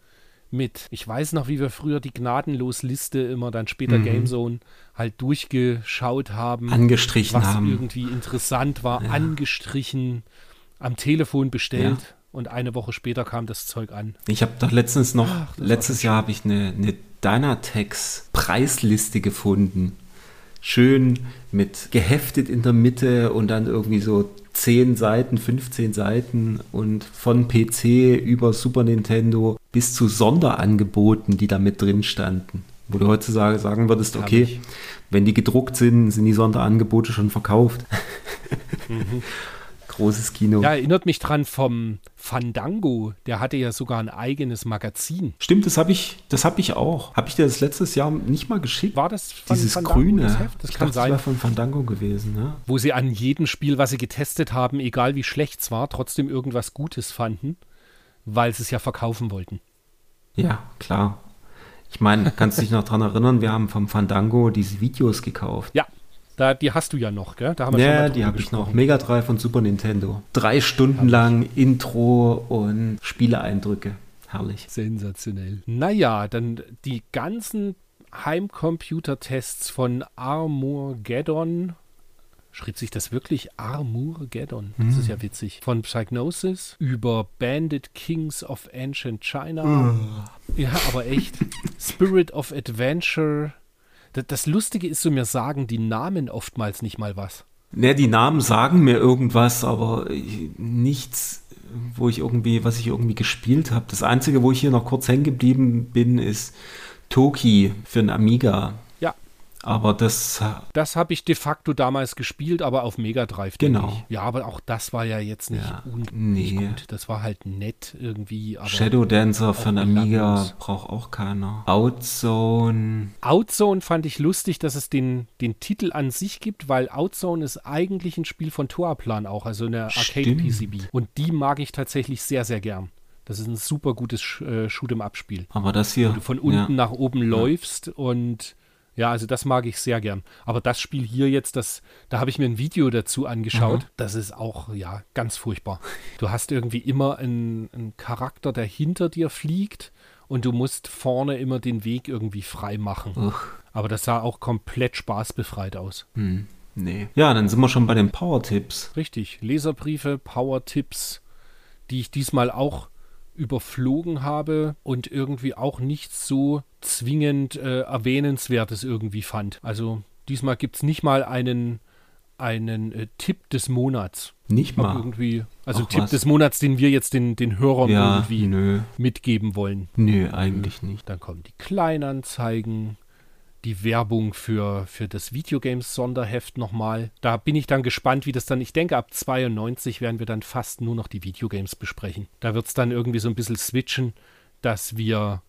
mit, ich weiß noch, wie wir früher die Gnadenlos-Liste immer dann später Mhm. Gamezone halt durchgeschaut haben. Angestrichen was haben. irgendwie interessant war, Ja. angestrichen am Telefon bestellt ja. Und eine Woche später kam das Zeug an. Ich habe doch letztens noch, Ach, letztes Jahr habe ich eine, eine Dynatex-Preisliste gefunden. Schön mit geheftet in der Mitte und dann irgendwie so 10 Seiten, 15 Seiten und von PC über Super Nintendo bis zu Sonderangeboten, die da mit drin standen. Wo du heutzutage sagen würdest, okay, wenn die gedruckt sind, sind die Sonderangebote schon verkauft. Mhm. [LAUGHS] Großes Kino. Ja, erinnert mich dran vom Fandango. Der hatte ja sogar ein eigenes Magazin. Stimmt, das habe ich, das habe ich auch. Habe ich dir das letztes Jahr nicht mal geschickt? War das von Dieses Fandango, grüne? Das, das kann dachte, sein. Das war von Fandango gewesen. Ne? Wo sie an jedem Spiel, was sie getestet haben, egal wie schlecht es war, trotzdem irgendwas Gutes fanden, weil sie es ja verkaufen wollten. Ja, klar. Ich meine, kannst du dich noch daran erinnern, wir haben vom Fandango diese Videos gekauft. Ja, da, die hast du ja noch, gell? Da haben wir ja, die habe ich noch. Mega Drive und Super Nintendo. Drei Stunden lang Intro und Spieleeindrücke. Herrlich. Sensationell. Naja, dann die ganzen Heimcomputer-Tests von Armageddon schrieb sich das wirklich Armageddon. Das mm. ist ja witzig. Von Psygnosis über Bandit Kings of Ancient China. Mm. Ja, aber echt. Spirit of Adventure. Das, Lustige ist, so mir sagen die Namen oftmals nicht mal was. Ne, die Namen sagen mir irgendwas, aber nichts, wo ich irgendwie, was ich irgendwie gespielt habe. Das Einzige, wo ich hier noch kurz hängen geblieben bin, ist Toki für einen Amiga. Aber das. Das habe ich de facto damals gespielt, aber auf Mega Drive. Genau. Ja, aber auch das war ja jetzt nicht, ja, nee. gut. Das war halt nett irgendwie. Shadow Dancer für ein Amiga braucht auch keiner. Outzone. Outzone fand ich lustig, dass es den, den Titel an sich gibt, weil Outzone ist eigentlich ein Spiel von Toaplan auch, also eine Arcade-PCB. Und die mag ich tatsächlich sehr, sehr gern. Das ist ein super gutes äh, Shoot'em-Up-Spiel. Aber das hier. Wo du von unten ja. nach oben ja. läufst und ja, also das mag ich sehr gern. Aber das Spiel hier jetzt, das, da habe ich mir ein Video dazu angeschaut. Mhm. Das ist auch, ja, ganz furchtbar. Du hast irgendwie immer einen, einen Charakter, der hinter dir fliegt und du musst vorne immer den Weg irgendwie frei machen. Uch. Aber das sah auch komplett spaßbefreit aus. Hm, nee. Ja, dann sind wir schon bei den Power-Tipps. Richtig. Leserbriefe, Power-Tipps, die ich diesmal auch überflogen habe und irgendwie auch nichts so zwingend äh, Erwähnenswertes irgendwie fand. Also diesmal gibt es nicht mal einen, einen äh, Tipp des Monats. Nicht mal. Irgendwie, also Ach, Tipp was? des Monats, den wir jetzt den, den Hörern ja, irgendwie nö. mitgeben wollen. Nö, eigentlich nicht. Dann kommen die Kleinanzeigen, die Werbung für, für das Videogames-Sonderheft nochmal. Da bin ich dann gespannt, wie das dann, ich denke, ab 92 werden wir dann fast nur noch die Videogames besprechen. Da wird es dann irgendwie so ein bisschen switchen, dass wir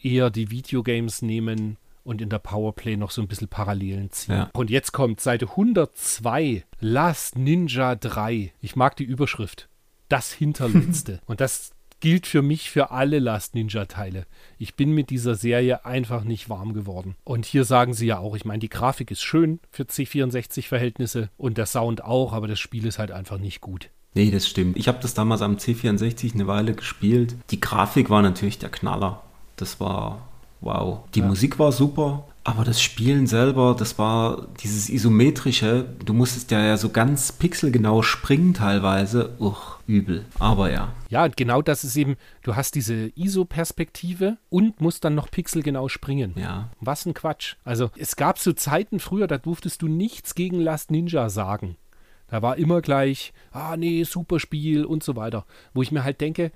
eher die Videogames nehmen und in der Powerplay noch so ein bisschen Parallelen ziehen. Ja. Und jetzt kommt Seite 102, Last Ninja 3. Ich mag die Überschrift. Das Hinterletzte. [LAUGHS] und das gilt für mich für alle Last Ninja-Teile. Ich bin mit dieser Serie einfach nicht warm geworden. Und hier sagen sie ja auch, ich meine, die Grafik ist schön für C64-Verhältnisse und der Sound auch, aber das Spiel ist halt einfach nicht gut. Nee, das stimmt. Ich habe das damals am C64 eine Weile gespielt. Die Grafik war natürlich der Knaller. Das war wow. Die ja. Musik war super. Aber das Spielen selber, das war dieses isometrische, du musstest ja, ja so ganz pixelgenau springen teilweise. Uch, übel. Aber ja. Ja, genau das ist eben, du hast diese ISO-Perspektive und musst dann noch pixelgenau springen. Ja. Was ein Quatsch. Also es gab so Zeiten früher, da durftest du nichts gegen Last Ninja sagen. Da war immer gleich, ah nee, super Spiel und so weiter. Wo ich mir halt denke,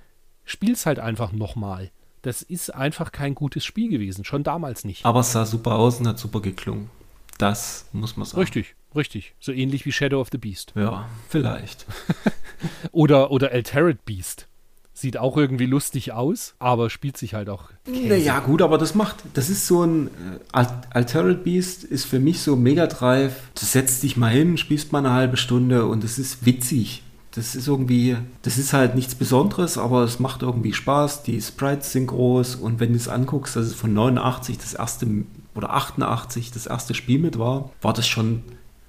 spiel's halt einfach nochmal das ist einfach kein gutes Spiel gewesen, schon damals nicht. Aber es sah super aus und hat super geklungen. Das muss man sagen. Richtig, richtig. So ähnlich wie Shadow of the Beast. Ja, vielleicht. [LAUGHS] oder, oder Altered Beast. Sieht auch irgendwie lustig aus, aber spielt sich halt auch. Naja, gut, aber das macht, das ist so ein äh, Altered Beast ist für mich so Mega Drive. Du setzt dich mal hin, spielst mal eine halbe Stunde und es ist witzig. Das ist irgendwie, das ist halt nichts Besonderes, aber es macht irgendwie Spaß. Die Sprites sind groß und wenn du es anguckst, dass es von 89 das erste oder 88 das erste Spiel mit war, war das schon,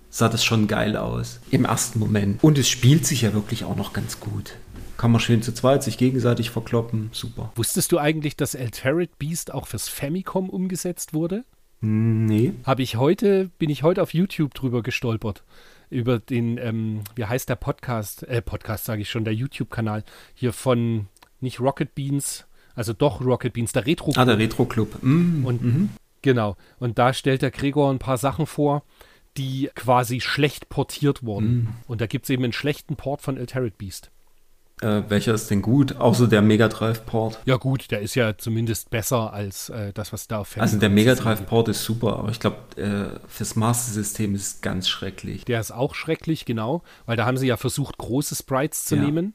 sah das schon geil aus im ersten Moment. Und es spielt sich ja wirklich auch noch ganz gut. Kann man schön zu zweit sich gegenseitig verkloppen. Super. Wusstest du eigentlich, dass Altered Beast auch fürs Famicom umgesetzt wurde? Nee. Habe ich heute, bin ich heute auf YouTube drüber gestolpert. Über den, ähm, wie heißt der Podcast, äh, Podcast sage ich schon, der YouTube-Kanal hier von, nicht Rocket Beans, also doch Rocket Beans, der Retro Club. Ah, der Retro Club. Mm, und mhm. genau, und da stellt der Gregor ein paar Sachen vor, die quasi schlecht portiert wurden. Mm. Und da gibt es eben einen schlechten Port von Altered Beast. Äh, welcher ist denn gut? Außer der Mega Drive Port. Ja, gut, der ist ja zumindest besser als äh, das, was da auf Famicom Also der Mega Drive Port ist super, aber ich glaube, äh, fürs Master System ist es ganz schrecklich. Der ist auch schrecklich, genau, weil da haben sie ja versucht, große Sprites zu ja. nehmen.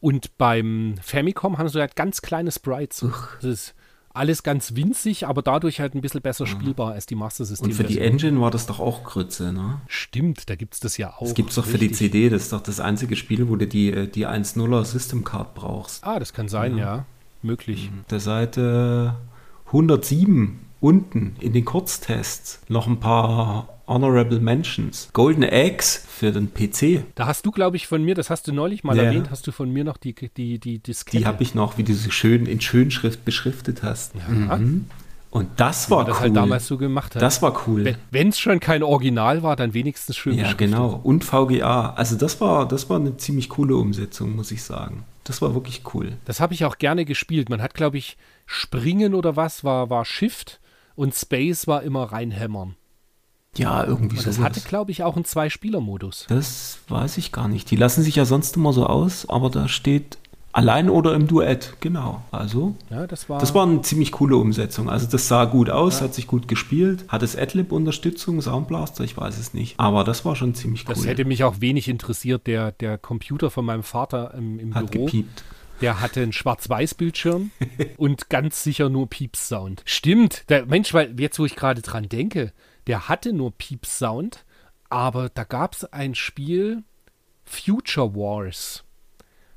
Und beim Famicom haben sie halt ganz kleine Sprites. Uch. Das ist alles ganz winzig, aber dadurch halt ein bisschen besser spielbar als die Master System. Und für die Engine war das doch auch Grütze, ne? Stimmt, da gibt es das ja auch. Das gibt es doch für die CD, das ist doch das einzige Spiel, wo du die, die 1.0er System Card brauchst. Ah, das kann sein, ja. ja. Möglich. Mhm. Der Seite 107 unten in den Kurztests noch ein paar Honorable Mentions. Golden Eggs für den PC. Da hast du, glaube ich, von mir, das hast du neulich mal ja. erwähnt, hast du von mir noch die, die, die Diskette. Die habe ich noch, wie du sie schön in Schönschrift beschriftet hast. Ja. Mhm. Und das war das cool. das halt damals so gemacht hat. Das war cool. Wenn es schon kein Original war, dann wenigstens schön Ja, genau. Und VGA. Also das war, das war eine ziemlich coole Umsetzung, muss ich sagen. Das war wirklich cool. Das habe ich auch gerne gespielt. Man hat, glaube ich, Springen oder was war, war Shift und Space war immer reinhämmern. Ja, irgendwie so. Das sowas. hatte, glaube ich, auch einen Zwei-Spieler-Modus. Das weiß ich gar nicht. Die lassen sich ja sonst immer so aus, aber da steht allein oder im Duett, genau. Also, ja, das, war das war eine ziemlich coole Umsetzung. Also, das sah gut aus, ja. hat sich gut gespielt. Hat es Adlib-Unterstützung, Soundblaster? Ich weiß es nicht. Aber das war schon ziemlich cool. Das hätte mich auch wenig interessiert. Der, der Computer von meinem Vater im, im hat Büro. Gepiept. Der hatte einen Schwarz-Weiß-Bildschirm und ganz sicher nur Pieps-Sound. Stimmt, der Mensch, weil jetzt, wo ich gerade dran denke, der hatte nur Pieps-Sound, aber da gab es ein Spiel, Future Wars.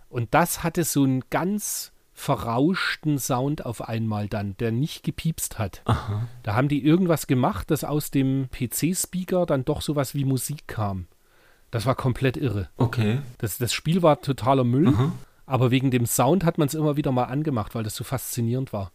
Und das hatte so einen ganz verrauschten Sound auf einmal dann, der nicht gepiepst hat. Aha. Da haben die irgendwas gemacht, dass aus dem PC-Speaker dann doch sowas wie Musik kam. Das war komplett irre. Okay. Das, das Spiel war totaler Müll, Aha. Aber wegen dem Sound hat man es immer wieder mal angemacht, weil das so faszinierend war.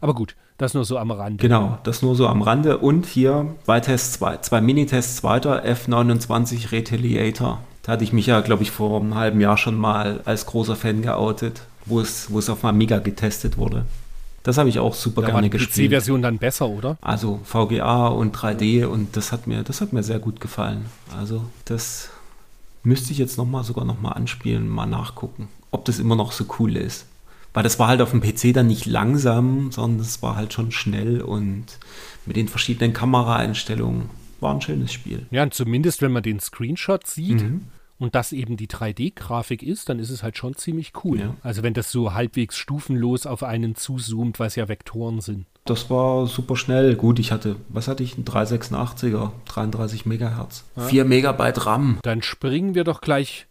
Aber gut, das nur so am Rande. Genau, das nur so am Rande. Und hier zwei Tests, zwei, zwei Minitests weiter, F29 Retaliator. Da hatte ich mich ja, glaube ich, vor einem halben Jahr schon mal als großer Fan geoutet, wo es, wo es auf Amiga getestet wurde. Das habe ich auch super da gerne war die gespielt. PC-Version dann besser, oder? Also VGA und 3D und das hat mir, das hat mir sehr gut gefallen. Also das müsste ich jetzt noch mal sogar noch mal anspielen, mal nachgucken, ob das immer noch so cool ist. Weil das war halt auf dem PC dann nicht langsam, sondern es war halt schon schnell und mit den verschiedenen Kameraeinstellungen war ein schönes Spiel. Ja, und zumindest wenn man den Screenshot sieht mhm. und das eben die 3D-Grafik ist, dann ist es halt schon ziemlich cool. Ja. Also wenn das so halbwegs stufenlos auf einen zuzoomt, weil es ja Vektoren sind. Das war super schnell. Gut, ich hatte, was hatte ich? Ein 386er, 33 Megahertz. Ja. 4 Megabyte RAM. Dann springen wir doch gleich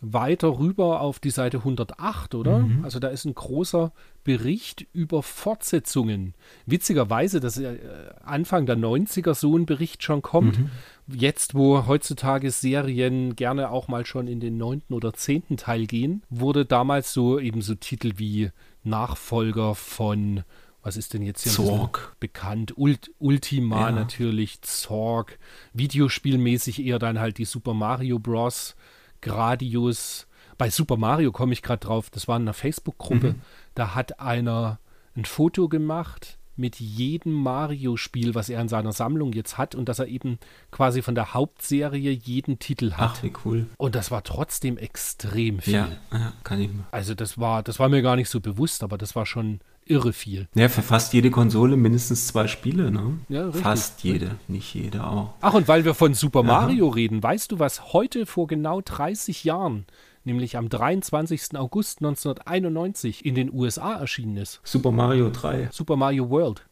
weiter rüber auf die Seite 108, oder? Mhm. Also da ist ein großer Bericht über Fortsetzungen. Witzigerweise, dass äh, Anfang der 90er so ein Bericht schon kommt. Mhm. Jetzt, wo heutzutage Serien gerne auch mal schon in den neunten oder zehnten Teil gehen, wurde damals so eben so Titel wie Nachfolger von was ist denn jetzt hier Zorg. bekannt? Ult Ultima ja. natürlich, Zorg, videospielmäßig eher dann halt die Super Mario Bros. Gradius. Bei Super Mario komme ich gerade drauf, das war in einer Facebook-Gruppe. Mhm. Da hat einer ein Foto gemacht mit jedem Mario-Spiel, was er in seiner Sammlung jetzt hat und dass er eben quasi von der Hauptserie jeden Titel hat. Ach, wie cool. Und das war trotzdem extrem viel. Ja, ja kann ich. Also das war, das war mir gar nicht so bewusst, aber das war schon irre viel. Ja, für fast jede Konsole mindestens zwei Spiele, ne? Ja, richtig. Fast jede, nicht jede auch. Ach, und weil wir von Super Mario reden, weißt du, was heute vor genau 30 Jahren, nämlich am 23. August 1991, in den USA erschienen ist? Super Mario 3. Super Mario World.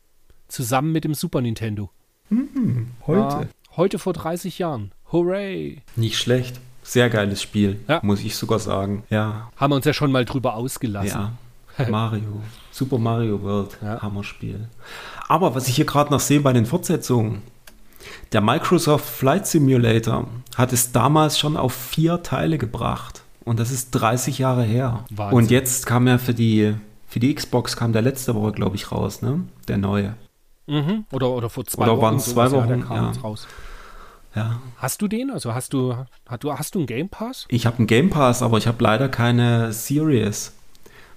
Zusammen mit dem Super Nintendo. Mhm, heute. Ja, heute vor 30 Jahren. Hooray! Nicht schlecht. Sehr geiles Spiel, ja. muss ich sogar sagen. Ja. Haben wir uns ja schon mal drüber ausgelassen. Ja. Mario. [LAUGHS] Super Mario World. Ja. Hammerspiel. Aber was ich hier gerade noch sehe bei den Fortsetzungen, der Microsoft Flight Simulator hat es damals schon auf vier Teile gebracht. Und das ist 30 Jahre her. Wahnsinn. Und jetzt kam ja für die, für die Xbox kam der letzte Woche, glaube ich, raus, ne? Der neue. Mhm. Oder, oder vor zwei oder Wochen. Oder waren es zwei Wochen? Ja, ja. raus. Ja. Hast du den? Also hast du, hast du, hast du einen Game Pass? Ich habe einen Game Pass, aber ich habe leider keine Series.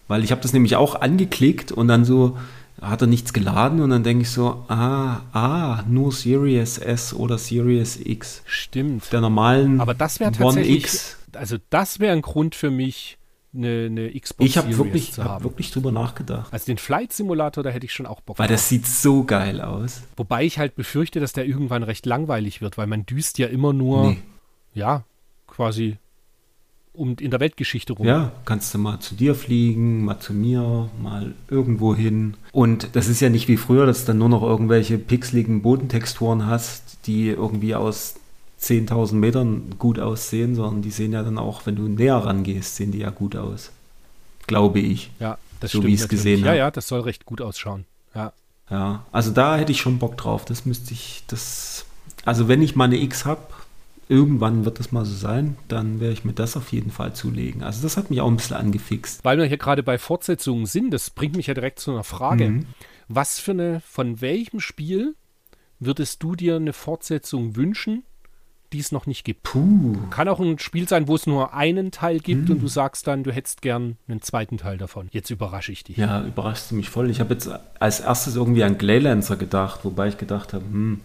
Weil ich habe das nämlich auch angeklickt und dann so hat er nichts geladen und dann denke ich so, ah, ah, nur Series S oder Series X. Stimmt. Der normalen Aber das wäre One tatsächlich, X. also das wäre ein Grund für mich, eine, eine Xbox Ich habe Series wirklich, zu hab haben. wirklich drüber nachgedacht. Also den Flight Simulator, da hätte ich schon auch Bock Weil drauf. das sieht so geil aus. Wobei ich halt befürchte, dass der irgendwann recht langweilig wird, weil man düst ja immer nur, Nee. ja, quasi um in der Weltgeschichte rum. Ja, kannst du mal zu dir fliegen, mal zu mir, mal irgendwo hin. Und das ist ja nicht wie früher, dass du dann nur noch irgendwelche pixeligen Bodentexturen hast, die irgendwie aus 10.000 Metern gut aussehen, sondern die sehen ja dann auch, wenn du näher rangehst, sehen die ja gut aus. Glaube ich. Ja, das So stimmt wie ich's natürlich. gesehen Ja, hab. ja, das soll recht gut ausschauen. Ja. Ja, also da hätte ich schon Bock drauf. Das müsste ich, das, also wenn ich mal eine X habe, irgendwann wird das mal so sein, dann werde ich mir das auf jeden Fall zulegen. Also das hat mich auch ein bisschen angefixt. Weil wir hier gerade bei Fortsetzungen sind, das bringt mich ja direkt zu einer Frage. Mhm. Was für eine, von welchem Spiel würdest du dir eine Fortsetzung wünschen, die es noch nicht gibt? Puh. Kann auch ein Spiel sein, wo es nur einen Teil gibt Mhm. und du sagst dann, du hättest gern einen zweiten Teil davon. Jetzt überrasche ich dich. Ja, überraschst du mich voll. Ich habe jetzt als erstes irgendwie an Glaylancer gedacht, wobei ich gedacht habe, hm,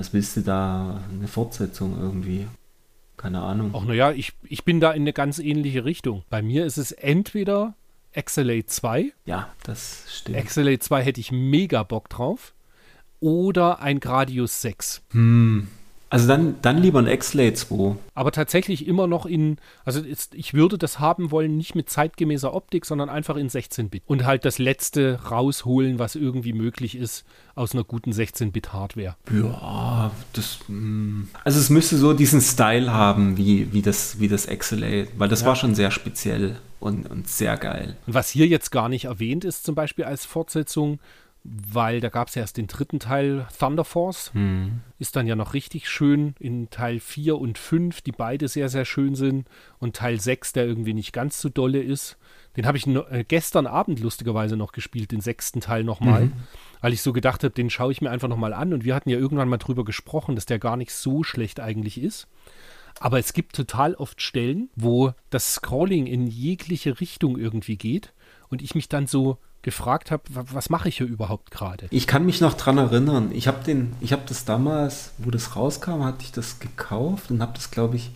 was willst du da, eine Fortsetzung irgendwie? Keine Ahnung. Auch naja, ich, ich bin da in eine ganz ähnliche Richtung. Bei mir ist es entweder Excelate 2. Ja, das stimmt. Excelate 2 hätte ich mega Bock drauf. Oder ein Gradius 6. hm. Also dann, dann lieber ein X-Lay 2. Aber tatsächlich immer noch in, also ist, ich würde das haben wollen, nicht mit zeitgemäßer Optik, sondern einfach in 16-Bit. Und halt das letzte rausholen, was irgendwie möglich ist, aus einer guten 16-Bit-Hardware. Ja, das. hm. Also es müsste so diesen Style haben wie, wie das, wie das XLA, weil das Ja. war schon sehr speziell und, und sehr geil. Und was hier jetzt gar nicht erwähnt ist, zum Beispiel als Fortsetzung, weil da gab es ja erst den dritten Teil Thunder Force, ist dann ja noch richtig schön in Teil 4 und 5, die beide sehr, sehr schön sind. Und Teil 6, der irgendwie nicht ganz so dolle ist. Den habe ich äh, gestern Abend lustigerweise noch gespielt, den sechsten Teil nochmal. Mhm. Weil ich so gedacht habe, den schaue ich mir einfach nochmal an. Und wir hatten ja irgendwann mal drüber gesprochen, dass der gar nicht so schlecht eigentlich ist. Aber es gibt total oft Stellen, wo das Scrolling in jegliche Richtung irgendwie geht und ich mich dann so gefragt habe, wa- was mache ich hier überhaupt gerade? Ich kann mich noch dran erinnern. Ich habe den, ich habe das damals, wo das rauskam, hatte ich das gekauft und habe das, glaube ich,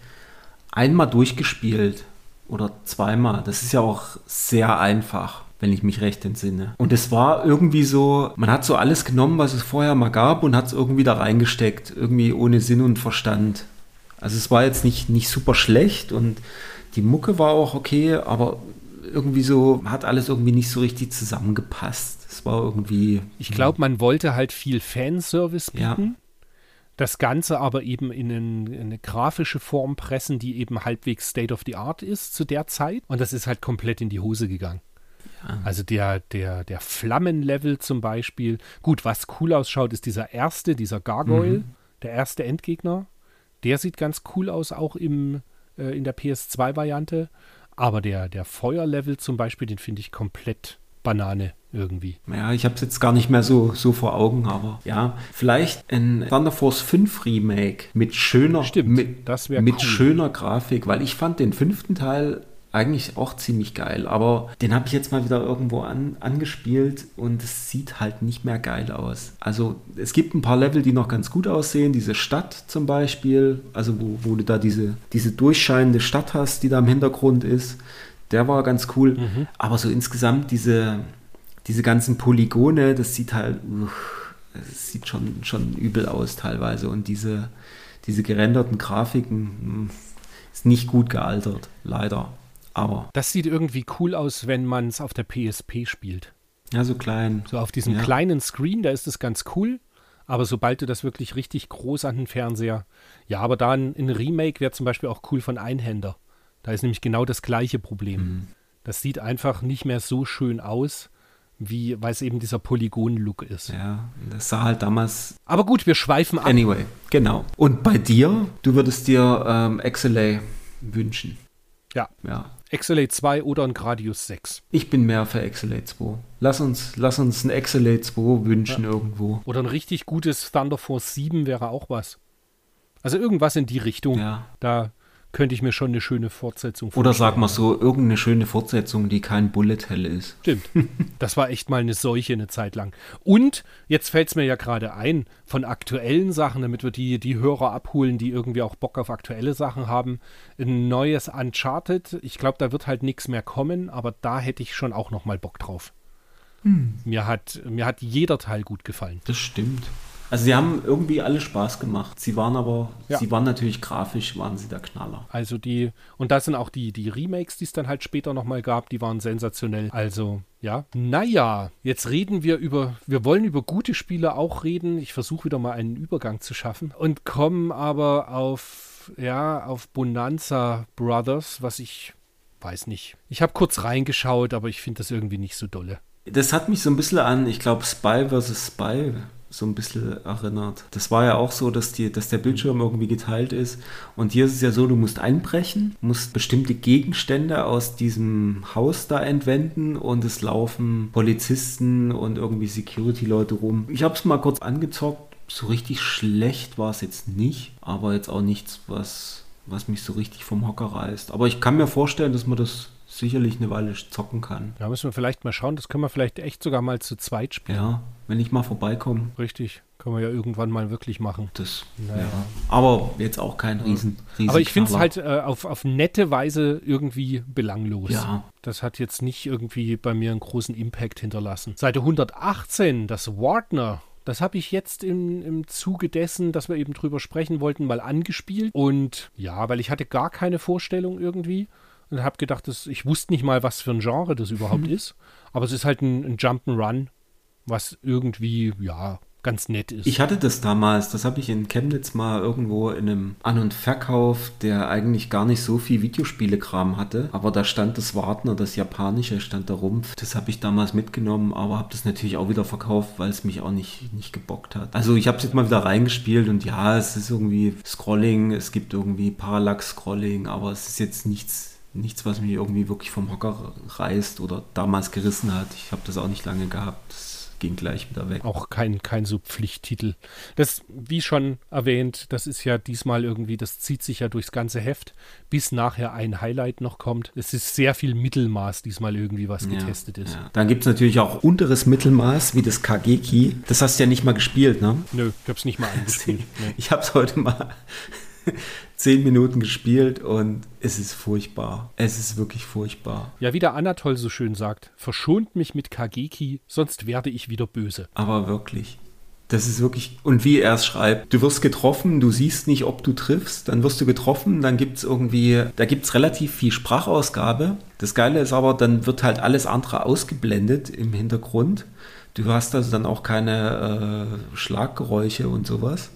einmal durchgespielt oder zweimal. Das ist ja auch sehr einfach, wenn ich mich recht entsinne. Und es war irgendwie so, man hat so alles genommen, was es vorher mal gab und hat es irgendwie da reingesteckt, irgendwie ohne Sinn und Verstand. Also es war jetzt nicht, nicht super schlecht und die Mucke war auch okay, aber irgendwie so hat alles irgendwie nicht so richtig zusammengepasst. Es war irgendwie. Ich glaube, man wollte halt viel Fanservice Ja. bieten. Das Ganze aber eben in, einen, in eine grafische Form pressen, die eben halbwegs State of the Art ist zu der Zeit. Und das ist halt komplett in die Hose gegangen. Ja. Also der, der, der Flammenlevel zum Beispiel. Gut, was cool ausschaut, ist dieser erste, dieser Gargoyle, Mhm. der erste Endgegner. Der sieht ganz cool aus, auch im, äh, in der PS2-Variante. Aber der, der Feuerlevel zum Beispiel, den finde ich komplett Banane irgendwie. Ja, ich habe es jetzt gar nicht mehr so, so vor Augen, aber ja, vielleicht ein Thunder Force 5 Remake mit schöner, Stimmt, mit, mit cool. schöner Grafik, weil ich fand den fünften Teil eigentlich auch ziemlich geil, aber den habe ich jetzt mal wieder irgendwo an, angespielt und es sieht halt nicht mehr geil aus. Also es gibt ein paar Level, die noch ganz gut aussehen, diese Stadt zum Beispiel, also wo, wo du da diese, diese durchscheinende Stadt hast, die da im Hintergrund ist, der war ganz cool, Mhm. aber so insgesamt diese, diese ganzen Polygone, das sieht halt, uff, es sieht schon, schon übel aus teilweise und diese, diese gerenderten Grafiken hm, ist nicht gut gealtert, leider. Aber Das sieht irgendwie cool aus, wenn man es auf der PSP spielt. ja, so klein. So auf diesem Ja. kleinen Screen, da ist es ganz cool. Aber sobald du das wirklich richtig groß an den Fernseher. Ja, aber da ein, ein Remake wäre zum Beispiel auch cool von Einhänder. Da ist nämlich genau das gleiche Problem. Mhm. Das sieht einfach nicht mehr so schön aus, wie weil es eben dieser Polygon-Look ist. Ja, das sah halt damals. Aber gut, wir schweifen ab. Anyway, genau. Und bei dir, du würdest dir ähm, XLA wünschen. Ja, Ja. XLA 2 oder ein Gradius 6. Ich bin mehr für XLA 2. Lass uns, lass uns ein XLA 2 wünschen irgendwo. Oder ein richtig gutes Thunder Force 7 wäre auch was. Also irgendwas in die Richtung. Ja. Da könnte ich mir schon eine schöne Fortsetzung vorstellen. Oder sag mal so, irgendeine schöne Fortsetzung, die kein Bullet Hell ist. Stimmt. [LAUGHS] Das war echt mal eine Seuche eine Zeit lang. Und jetzt fällt es mir ja gerade ein, von aktuellen Sachen, damit wir die, die Hörer abholen, die irgendwie auch Bock auf aktuelle Sachen haben. Ein neues Uncharted. Ich glaube, da wird halt nichts mehr kommen, aber da hätte ich schon auch noch mal Bock drauf. Mir, hat, mir hat jeder Teil gut gefallen. Das stimmt. Also sie haben irgendwie alle Spaß gemacht. Sie waren aber, Ja. sie waren natürlich grafisch, waren sie der Knaller. Also die, und da sind auch die, die Remakes, die es dann halt später nochmal gab, die waren sensationell. Also, ja. Naja, jetzt reden wir über, wir wollen über gute Spiele auch reden. Ich versuche wieder mal einen Übergang zu schaffen und kommen aber auf, ja, auf Bonanza Brothers, was ich weiß nicht. Ich habe kurz reingeschaut, aber ich finde das irgendwie nicht so dolle. Das hat mich so ein bisschen an, ich glaube, Spy vs. Spy so ein bisschen erinnert. Das war ja auch so, dass, die, dass der Bildschirm irgendwie geteilt ist. Und hier ist es ja so, du musst einbrechen, musst bestimmte Gegenstände aus diesem Haus da entwenden und es laufen Polizisten und irgendwie Security-Leute rum. Ich habe es mal kurz angezockt. So richtig schlecht war es jetzt nicht, aber jetzt auch nichts, was, was mich so richtig vom Hocker reißt. Aber ich kann mir vorstellen, dass man das sicherlich eine Weile zocken kann. Da müssen wir vielleicht mal schauen. Das können wir vielleicht echt sogar mal zu zweit spielen. Ja, wenn ich mal vorbeikomme, Richtig. Können wir ja irgendwann mal wirklich machen. das. Naja. Ja. Aber jetzt auch kein riesen, riesen Aber ich finde es halt äh, auf, auf nette Weise irgendwie belanglos. Ja. Das hat jetzt nicht irgendwie bei mir einen großen Impact hinterlassen. Seite 118, das Wardner. Das habe ich jetzt im, im Zuge dessen, dass wir eben drüber sprechen wollten, mal angespielt. Und ja, weil ich hatte gar keine Vorstellung irgendwie. Und habe gedacht, das, ich wusste nicht mal, was für ein Genre das überhaupt ist. Aber es ist halt ein, ein Jump'n'Run, was irgendwie, ja, ganz nett ist. Ich hatte das damals, das habe ich in Chemnitz mal irgendwo in einem An- und Verkauf, der eigentlich gar nicht so viel Videospielekram hatte. Aber da stand das Wartner, das Japanische, stand da rum. Das habe ich damals mitgenommen, aber habe das natürlich auch wieder verkauft, weil es mich auch nicht, nicht gebockt hat. Also ich habe es jetzt mal wieder reingespielt und ja, es ist irgendwie Scrolling, es gibt irgendwie Parallax-Scrolling, aber es ist jetzt nichts, nichts, was mich irgendwie wirklich vom Hocker reißt oder damals gerissen hat. Ich habe das auch nicht lange gehabt. Das ging gleich wieder weg. Auch kein, kein so Pflichttitel. Das, wie schon erwähnt, das ist ja diesmal irgendwie, das zieht sich ja durchs ganze Heft, bis nachher ein Highlight noch kommt. Es ist sehr viel Mittelmaß diesmal irgendwie, was getestet ist. Ja. Dann gibt es natürlich auch unteres Mittelmaß, wie das Kageki. Das hast du ja nicht mal gespielt, ne? Nö, ich hab's nicht mal [LAUGHS] angespielt. Ich habe es heute mal [LAUGHS] zehn Minuten gespielt und es ist furchtbar. Es ist wirklich furchtbar. Ja, wie der Anatol so schön sagt, verschont mich mit Kageki, sonst werde ich wieder böse. Aber wirklich. Das ist wirklich, und wie er es schreibt, du wirst getroffen, du siehst nicht, ob du triffst, dann wirst du getroffen, dann gibt es irgendwie, da gibt es relativ viel Sprachausgabe. Das Geile ist aber, dann wird halt alles andere ausgeblendet im Hintergrund. Du hast also dann auch keine äh, Schlaggeräusche und sowas.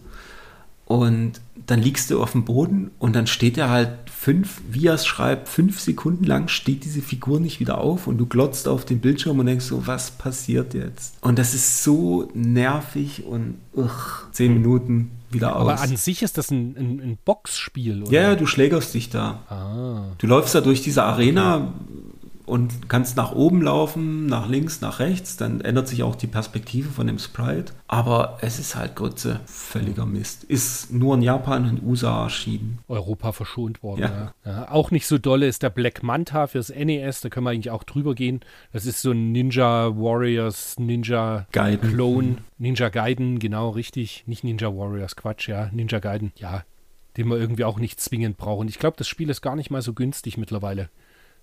Und dann liegst du auf dem Boden und dann steht er halt fünf, wie er es schreibt, fünf Sekunden lang steht diese Figur nicht wieder auf und du glotzt auf den Bildschirm und denkst so, was passiert jetzt? Und das ist so nervig und ugh, zehn Minuten wieder aus. Aber an sich ist das ein, ein, ein Boxspiel, oder? ja, ja, du schlägerst dich da. Ah, Du läufst da durch diese Arena und kannst nach oben laufen, nach links, nach rechts. Dann ändert sich auch die Perspektive von dem Sprite. Aber es ist halt Grütze. Völliger Mist. Ist nur in Japan und USA erschienen. Europa verschont worden. Ja. Ja. Ja, auch nicht so dolle ist der Black Manta fürs NES, da können wir eigentlich auch drüber gehen. Das ist so ein Ninja Warriors, Ninja Gaiden. Clone, Ninja Gaiden, genau richtig. Nicht Ninja Warriors, Quatsch, ja. Ninja Gaiden, ja. Den wir irgendwie auch nicht zwingend brauchen. Ich glaube, das Spiel ist gar nicht mal so günstig mittlerweile.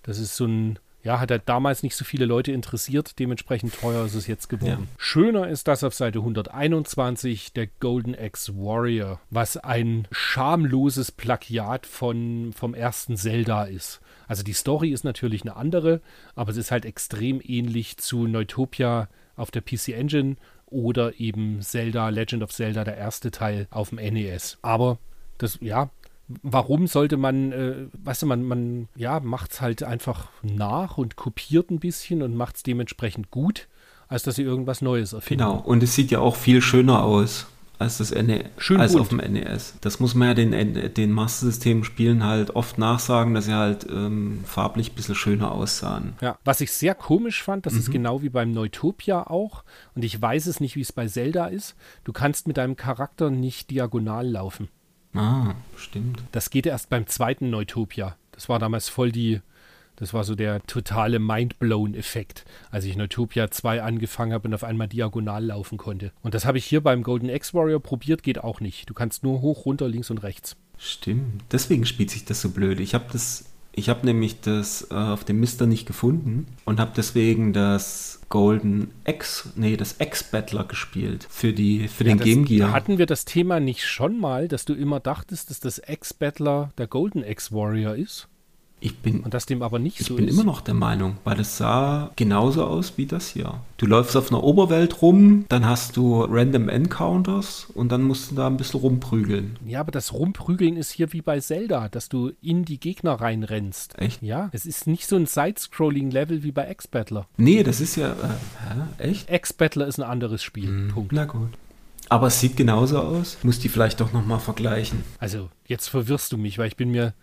Das ist so ein, ja, hat halt damals nicht so viele Leute interessiert, dementsprechend teuer ist es jetzt geworden. Schöner ist das auf Seite 121, der Golden Axe Warrior, was ein schamloses Plagiat von, vom ersten Zelda ist. Also die Story ist natürlich eine andere, aber es ist halt extrem ähnlich zu Neutopia auf der PC Engine oder eben Zelda, Legend of Zelda, der erste Teil auf dem NES. Aber das, ja, warum sollte man, äh, weißt du, man, man, ja, macht es halt einfach nach und kopiert ein bisschen und macht es dementsprechend gut, als dass sie irgendwas Neues erfinden. Genau. Und es sieht ja auch viel schöner aus als das NE Schön als bunt. auf dem NES. Das muss man ja den, den Master System Spielen halt oft nachsagen, dass sie halt ähm, farblich ein bisschen schöner aussahen. Ja, was ich sehr komisch fand, das Mhm. ist genau wie beim Neutopia auch, und ich weiß es nicht, wie es bei Zelda ist, du kannst mit deinem Charakter nicht diagonal laufen. Ah, stimmt. Das geht erst beim zweiten Neutopia. Das war damals voll die, das war so der totale Mindblown-Effekt, als ich Neutopia 2 angefangen habe und auf einmal diagonal laufen konnte. Und das habe ich hier beim Golden X-Warrior probiert, geht auch nicht. Du kannst nur hoch, runter, links und rechts. Stimmt. Deswegen spielt sich das so blöd. Ich habe das, ich habe nämlich das äh, auf dem Mister nicht gefunden und habe deswegen das Golden X, nee, das X-Battler gespielt für die, für den das, Game Gear. Hatten wir das Thema nicht schon mal, dass du immer dachtest, dass das X-Battler der Golden X-Warrior ist? Ich bin, Und dass dem aber nicht ich so bin ist? immer noch der Meinung, weil es sah genauso aus wie das hier. Du läufst auf einer Oberwelt rum, dann hast du Random Encounters und dann musst du da ein bisschen rumprügeln. Ja, aber das Rumprügeln ist hier wie bei Zelda, dass du in die Gegner reinrennst. Echt? Ja, es ist nicht so ein Side-Scrolling-Level wie bei X-Battler. Nee, das ist ja, äh, hä? echt? X-Battler ist ein anderes Spiel. Punkt. Na gut. Aber es sieht genauso aus. Muss die vielleicht doch nochmal vergleichen. Also, jetzt verwirrst du mich, weil ich bin mir.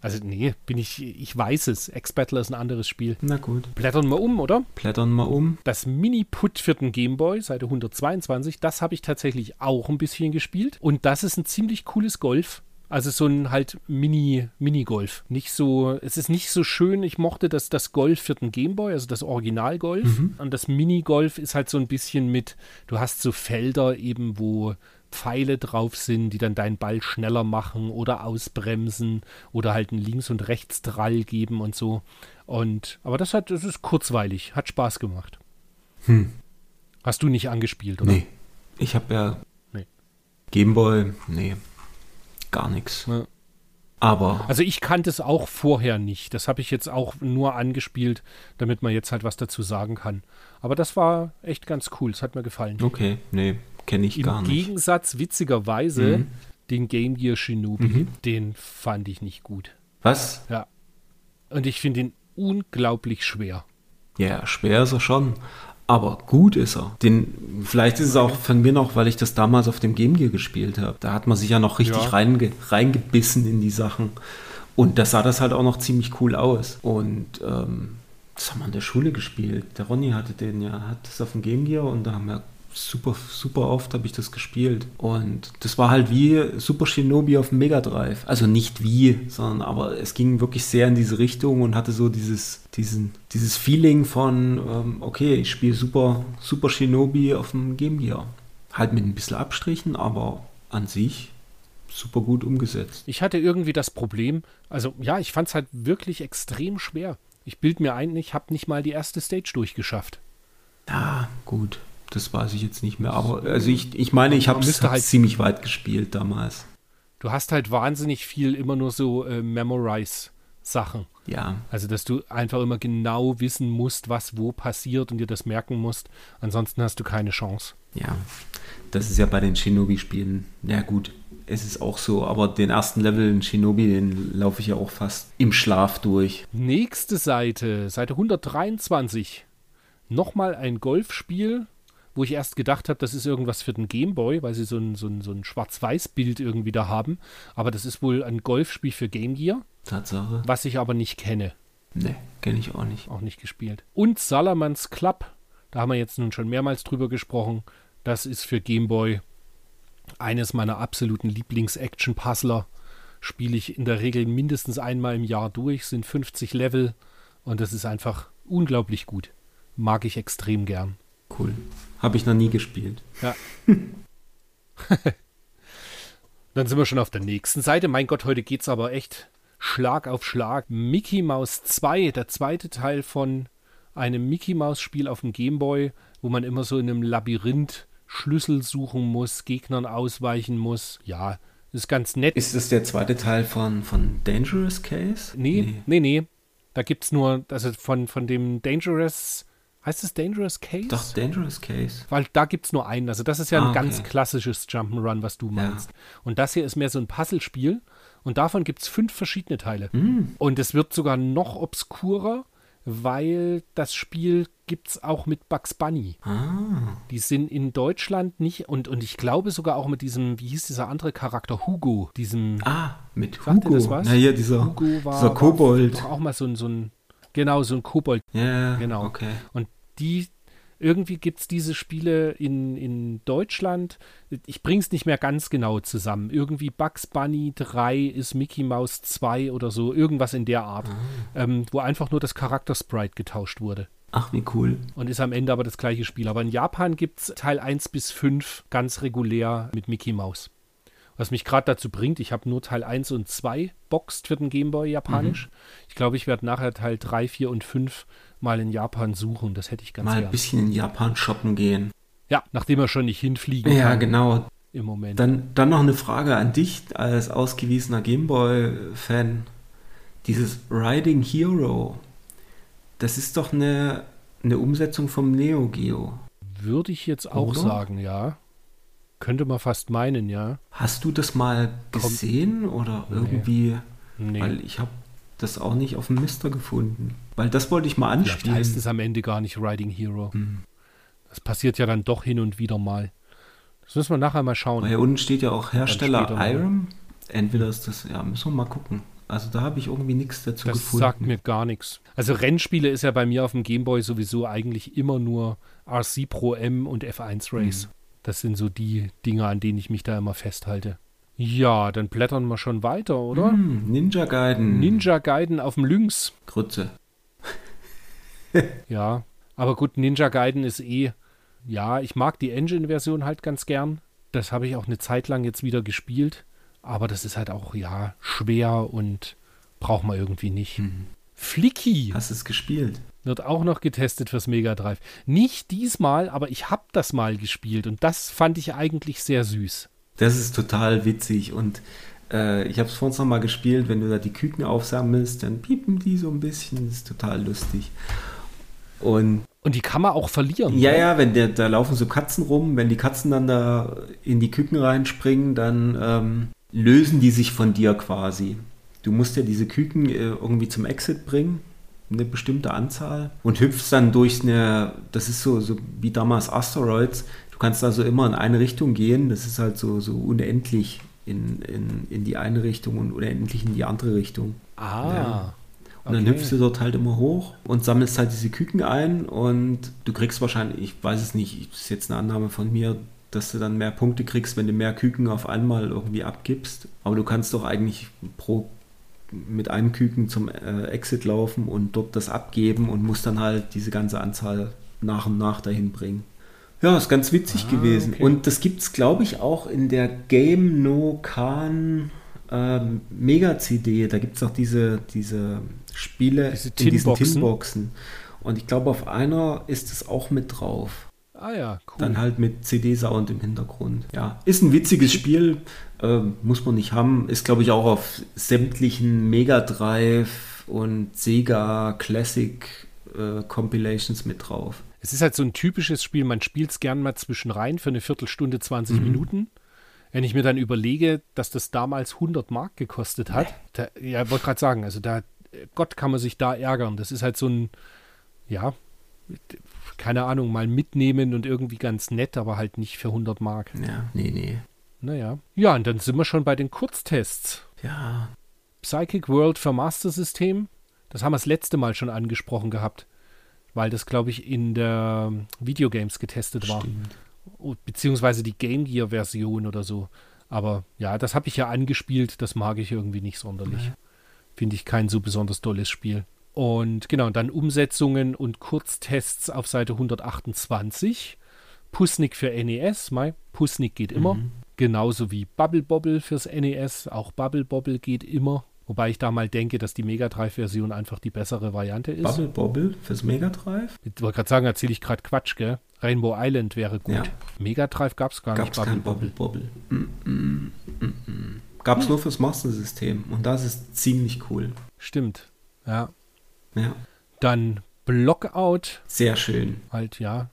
Also, nee, bin ich. Ich weiß es. X-Battler ist ein anderes Spiel. Na gut. Blättern wir um, oder? Blättern mal um. Das Mini-Put für den Gameboy, Seite 122, das habe ich tatsächlich auch ein bisschen gespielt. Und das ist ein ziemlich cooles Golf. Also so ein halt Mini, Mini-Golf. Nicht so, es ist nicht so schön. Ich mochte das, das Golf für den Gameboy, also das Original-Golf. Und das Mini-Golf ist halt so ein bisschen mit, du hast so Felder eben, wo Pfeile drauf sind, die dann deinen Ball schneller machen oder ausbremsen oder halt einen Links- und Rechts-Drall geben und so. Und, aber das hat, das ist kurzweilig, hat Spaß gemacht. Hm. Hast du nicht angespielt, oder? Nee. Ich habe ja Nee. Gameboy, nee. Gar nichts. Ja. Aber Also ich kannte es auch vorher nicht. Das habe ich jetzt auch nur angespielt, damit man jetzt halt was dazu sagen kann. Aber das war echt ganz cool. Es hat mir gefallen. okay, nee, kenne ich Im gar nicht. Gegensatz, witzigerweise, Mhm. den Game Gear Shinobi, den fand ich nicht gut. Was? Ja. Und ich finde ihn unglaublich schwer. Ja, schwer ist er schon. Aber gut ist er. Den, vielleicht ist es auch von mir noch, weil ich das damals auf dem Game Gear gespielt habe. Da hat man sich ja noch richtig Ja. Reinge, reingebissen in die Sachen. Und da sah das halt auch noch ziemlich cool aus. Und ähm, das haben wir in der Schule gespielt. Der Ronny hatte den ja, hat das auf dem Game Gear und da haben wir super, super oft habe ich das gespielt. Und das war halt wie Super Shinobi auf dem Mega Drive. Also nicht wie, sondern aber es ging wirklich sehr in diese Richtung und hatte so dieses, diesen, dieses Feeling von, ähm, okay, ich spiele Super, Super Shinobi auf dem Game Gear. Halt mit ein bisschen Abstrichen, aber an sich super gut umgesetzt. Ich hatte irgendwie das Problem, also ja, ich fand es halt wirklich extrem schwer. Ich bild mir ein, ich habe nicht mal die erste Stage durchgeschafft. Ja, gut. Das weiß ich jetzt nicht mehr. Aber also ich, ich meine, ich habe es halt- ziemlich weit gespielt damals. Du hast halt wahnsinnig viel immer nur so äh, Memorize-Sachen. Ja. Also, dass du einfach immer genau wissen musst, was wo passiert und dir das merken musst. Ansonsten hast du keine Chance. Ja, das ist ja bei den Shinobi-Spielen, ja gut, es ist auch so, aber den ersten Level in Shinobi, den laufe ich ja auch fast im Schlaf durch. Nächste Seite, Seite 123. Nochmal ein Golfspiel, wo ich erst gedacht habe, das ist irgendwas für den Gameboy, weil sie so ein, so ein, so ein Schwarz-Weiß-Bild irgendwie da haben. Aber das ist wohl ein Golfspiel für Game Gear, Tatsache. was ich aber nicht kenne, Ne, kenne ich auch nicht. auch nicht gespielt. Und Salamans Club, da haben wir jetzt nun schon mehrmals drüber gesprochen. Das ist für Gameboy eines meiner absoluten Lieblings-Action-Puzzler. Spiele ich in der Regel mindestens einmal im Jahr durch, sind 50 Level und das ist einfach unglaublich gut. Mag ich extrem gern. Cool. Habe ich noch nie gespielt. Ja. [LAUGHS] Dann sind wir schon auf der nächsten Seite. Mein Gott, heute geht's aber echt Schlag auf Schlag. Mickey Mouse 2, der zweite Teil von einem Mickey Mouse Spiel auf dem Gameboy, wo man immer so in einem Labyrinth Schlüssel suchen muss, Gegnern ausweichen muss. Ja, ist ganz nett. Ist das der zweite Teil von, von Dangerous Case? Nee, nee, nee. Da gibt's nur, also von, von dem Dangerous, heißt es Dangerous Case? Doch, Dangerous Case. Weil da gibt es nur einen. Also das ist ja Ah, ein ganz okay. klassisches Jump'n'Run, was du Ja. meinst. Und das hier ist mehr so ein Puzzlespiel. Und davon gibt es fünf verschiedene Teile. Hm. Und es wird sogar noch obskurer, weil das Spiel gibt es auch mit Bugs Bunny. Ah, Die sind in Deutschland nicht, und, und ich glaube sogar auch mit diesem, wie hieß dieser andere Charakter, Hugo, diesem ah mit Sagt Hugo. das was? Na hier, dieser, Hugo war, dieser Kobold. war auch mal so ein, so ein, genau, so ein Kobold Ja, Genau. okay. Und die Irgendwie gibt es diese Spiele in, in Deutschland. Ich bringe es nicht mehr ganz genau zusammen. Irgendwie Bugs Bunny 3 ist Mickey Mouse 2 oder so. Irgendwas in der Art. Ah. Ähm, wo einfach nur das Charakter-Sprite getauscht wurde. Ach, wie cool. Und ist am Ende aber das gleiche Spiel. Aber in Japan gibt es Teil 1 bis 5 ganz regulär mit Mickey Mouse. Was mich gerade dazu bringt, ich habe nur Teil 1 und 2 boxt für den Gameboy japanisch. Mhm. Ich glaube, ich werde nachher Teil 3, 4 und 5 mal in Japan suchen. Das hätte ich ganz gerne. Mal ein bisschen in Japan shoppen gehen. Ja, nachdem er schon nicht hinfliegen ja, kann. Ja, genau. Im Moment. Dann, dann noch eine Frage an dich als ausgewiesener Gameboy-Fan. Dieses Riding Hero, das ist doch eine, eine Umsetzung vom Neo Geo. Würde ich jetzt auch Oder? sagen, ja. Könnte man fast meinen, ja. Hast du das mal gesehen Kommt, oder irgendwie? Nee. Weil ich habe das auch nicht auf dem Mister gefunden. Weil das wollte ich mal anspielen. Vielleicht heißt es am Ende gar nicht Riding Hero. Hm. Das passiert ja dann doch hin und wieder mal. Das müssen wir nachher mal schauen. Weil hier unten steht ja auch Hersteller Iron. Entweder ist das, ja, müssen wir mal gucken. Also da habe ich irgendwie nichts dazu das gefunden. Das sagt mir gar nichts. Also Rennspiele ist ja bei mir auf dem Gameboy sowieso eigentlich immer nur RC Pro M und F1 Race. Hm. Das sind so die Dinge, an denen ich mich da immer festhalte. Ja, dann blättern wir schon weiter, oder? Mm, Ninja Gaiden. Ninja Gaiden auf dem Lynx. Grütze. [LAUGHS] ja, aber gut, Ninja Gaiden ist eh, ja, ich mag die Engine-Version halt ganz gern. Das habe ich auch eine Zeit lang jetzt wieder gespielt. Aber das ist halt auch, ja, schwer und braucht man irgendwie nicht. Mhm. Flicky. Hast es gespielt? Wird auch noch getestet fürs Mega Drive. Nicht diesmal, aber ich habe das mal gespielt und das fand ich eigentlich sehr süß. Das ist total witzig und äh, ich habe es vorhin noch mal gespielt, wenn du da die Küken aufsammelst, dann piepen die so ein bisschen, das ist total lustig. Und, und die kann man auch verlieren. Ja, ja, wenn der, da laufen so Katzen rum, wenn die Katzen dann da in die Küken reinspringen, dann ähm, lösen die sich von dir quasi. Du musst ja diese Küken äh, irgendwie zum Exit bringen, eine bestimmte Anzahl, und hüpfst dann durch eine, das ist so, so wie damals Asteroids, kannst also immer in eine Richtung gehen. Das ist halt so, so unendlich in, in, in die eine Richtung und unendlich in die andere Richtung. Ah. Ja. Und okay. dann hüpfst du dort halt immer hoch und sammelst halt diese Küken ein und du kriegst wahrscheinlich, ich weiß es nicht, das ist jetzt eine Annahme von mir, dass du dann mehr Punkte kriegst, wenn du mehr Küken auf einmal irgendwie abgibst. Aber du kannst doch eigentlich pro mit einem Küken zum äh, Exit laufen und dort das abgeben und musst dann halt diese ganze Anzahl nach und nach dahin bringen. Ja, ist ganz witzig ah, gewesen. Okay. Und das gibt es, glaube ich, auch in der Game No Khan ähm, Mega-CD. Da gibt es auch diese, diese Spiele diese in diesen Tinboxen. Und ich glaube, auf einer ist es auch mit drauf. Ah ja, cool. Dann halt mit CD-Sound im Hintergrund. Ja, ist ein witziges Spiel, äh, muss man nicht haben. Ist, glaube ich, auch auf sämtlichen Mega Drive und Sega Classic äh, Compilations mit drauf es ist halt so ein typisches Spiel, man spielt es gern mal zwischen rein für eine Viertelstunde, 20 mhm. Minuten. Wenn ich mir dann überlege, dass das damals 100 Mark gekostet hat, da, ja, wollte gerade sagen, also da, Gott kann man sich da ärgern. Das ist halt so ein, ja, keine Ahnung, mal mitnehmen und irgendwie ganz nett, aber halt nicht für 100 Mark. Ja, nee, nee. Naja. Ja, und dann sind wir schon bei den Kurztests. Ja. Psychic World für Master System. Das haben wir das letzte Mal schon angesprochen gehabt weil das, glaube ich, in der Videogames getestet war. Oh, beziehungsweise die Game Gear-Version oder so. Aber ja, das habe ich ja angespielt, das mag ich irgendwie nicht sonderlich. Nee. Finde ich kein so besonders tolles Spiel. Und genau, dann Umsetzungen und Kurztests auf Seite 128. Pusnik für NES, Mai, Pusnik geht immer. Mhm. Genauso wie Bubble Bobble fürs NES, auch Bubble Bobble geht immer. Wobei ich da mal denke, dass die Mega Drive-Version einfach die bessere Variante ist. Bubble Bobble fürs Mega Drive? Ich wollte gerade sagen, erzähle ich gerade Quatsch, gell? Rainbow Island wäre gut. Ja. Mega Drive gab es gar gab's nicht. Bubble Bobble. Bobble. Mm, mm, mm. Gab es nur fürs Master-System und das ist ziemlich cool. Stimmt, ja. Ja. Dann Blockout. Sehr schön. Halt, ja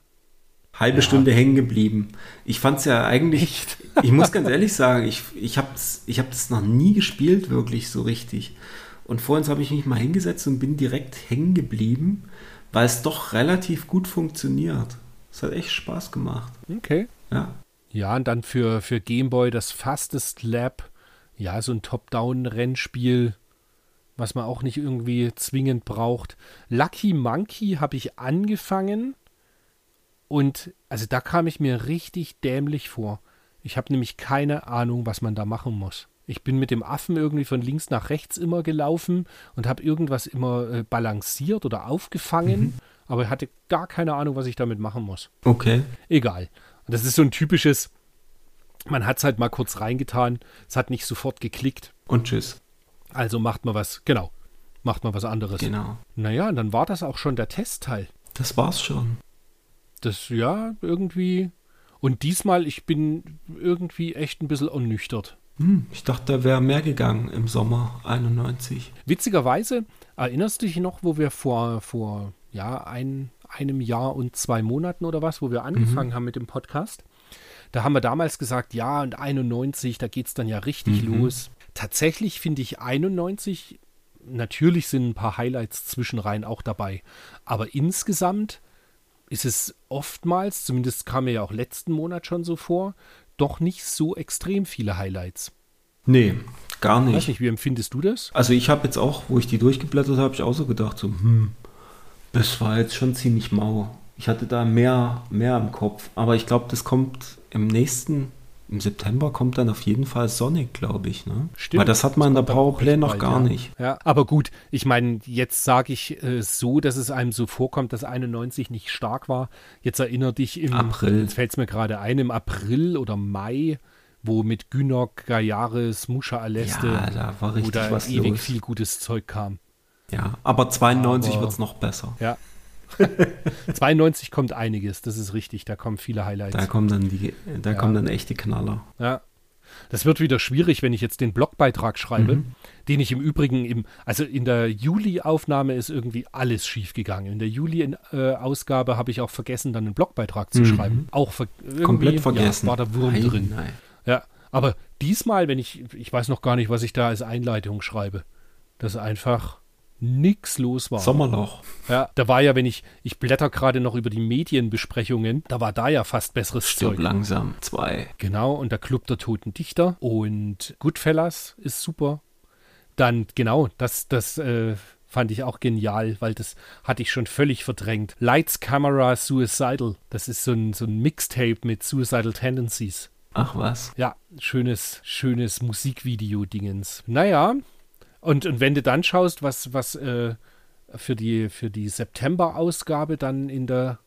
halbe ja. Stunde hängen geblieben. Ich fand es ja eigentlich, [LAUGHS] ich muss ganz ehrlich sagen, ich, ich habe ich hab das noch nie gespielt, wirklich so richtig. Und vorhin habe ich mich mal hingesetzt und bin direkt hängen geblieben, weil es doch relativ gut funktioniert. Es hat echt Spaß gemacht. Okay. Ja. Ja, und dann für, für Gameboy das Fastest Lab. Ja, so ein Top-Down-Rennspiel, was man auch nicht irgendwie zwingend braucht. Lucky Monkey habe ich angefangen Und also da kam ich mir richtig dämlich vor. Ich habe nämlich keine Ahnung, was man da machen muss. Ich bin mit dem Affen irgendwie von links nach rechts immer gelaufen und habe irgendwas immer äh, balanciert oder aufgefangen, mhm. aber hatte gar keine Ahnung, was ich damit machen muss. Okay. Egal. Und das ist so ein typisches, man hat es halt mal kurz reingetan, es hat nicht sofort geklickt. Und tschüss. Also macht man was, genau, macht man was anderes. Genau. Naja, und dann war das auch schon der Testteil. Das war's schon. Das, ja, irgendwie. Und diesmal, ich bin irgendwie echt ein bisschen ernüchtert. Hm, ich dachte, da wäre mehr gegangen im Sommer 91. Witzigerweise, erinnerst du dich noch, wo wir vor, vor ja, ein, einem Jahr und zwei Monaten oder was, wo wir angefangen mhm. haben mit dem Podcast? Da haben wir damals gesagt, ja, und 91, da geht es dann ja richtig mhm. los. Tatsächlich finde ich 91, natürlich sind ein paar Highlights zwischenrein auch dabei, aber insgesamt ist es oftmals, zumindest kam mir ja auch letzten Monat schon so vor, doch nicht so extrem viele Highlights. Nee, gar nicht. Weiß nicht, wie empfindest du das? Also ich habe jetzt auch, wo ich die durchgeblättert habe, ich auch so gedacht, so, hm, das war jetzt schon ziemlich mau. Ich hatte da mehr, mehr im Kopf. Aber ich glaube, das kommt im nächsten, im September kommt dann auf jeden Fall Sonic, glaube ich. Ne? Stimmt. Weil das hat man in der Powerplay noch bald, gar ja. nicht. Ja, aber gut, ich meine, jetzt sage ich äh, so, dass es einem so vorkommt, dass 91 nicht stark war. Jetzt erinnere dich im April. Jetzt fällt es mir gerade ein, im April oder Mai wo mit Günok, Gayaris, Musha Aleste, ja, da war richtig wo da was ewig los. viel gutes Zeug kam. Ja, aber 92 wird es noch besser. Ja, [LAUGHS] 92 kommt einiges, das ist richtig. Da kommen viele Highlights. Da kommen dann die, da ja. kommen dann echte Knaller. Ja. Das wird wieder schwierig, wenn ich jetzt den Blogbeitrag schreibe, mhm. den ich im Übrigen im, also in der Juli-Aufnahme ist irgendwie alles schiefgegangen. In der Juli-Ausgabe habe ich auch vergessen, dann einen Blogbeitrag zu mhm. schreiben. Auch ver komplett vergessen. Ja, war der Wurm nein, drin. Nein. Ja, aber diesmal, wenn ich, ich weiß noch gar nicht, was ich da als Einleitung schreibe. Das ist einfach nix los war. Sommerloch. Ja, da war ja, wenn ich, ich blätter gerade noch über die Medienbesprechungen, da war da ja fast besseres Stirb Zeug. langsam, zwei. Genau, und der Club der Toten Dichter und Goodfellas ist super. Dann, genau, das, das, äh, fand ich auch genial, weil das hatte ich schon völlig verdrängt. Lights, Camera, Suicidal. Das ist so ein, so ein Mixtape mit Suicidal Tendencies. Ach was. Ja, schönes, schönes Musikvideo-Dingens. Naja, und, und wenn du dann schaust, was, was äh, für die, für die September-Ausgabe dann in der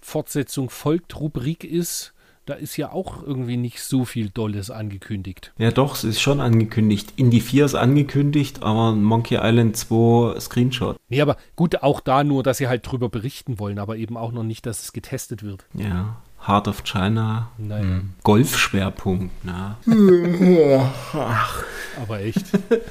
Fortsetzung folgt Rubrik ist, da ist ja auch irgendwie nicht so viel Dolles angekündigt. Ja, doch, es ist schon angekündigt. Indie 4 ist angekündigt, aber Monkey Island 2 Screenshot. Nee, aber gut, auch da nur, dass sie halt drüber berichten wollen, aber eben auch noch nicht, dass es getestet wird. Ja. Heart of China. Naja. Hm. Golfschwerpunkt. Na. [LAUGHS] Aber echt.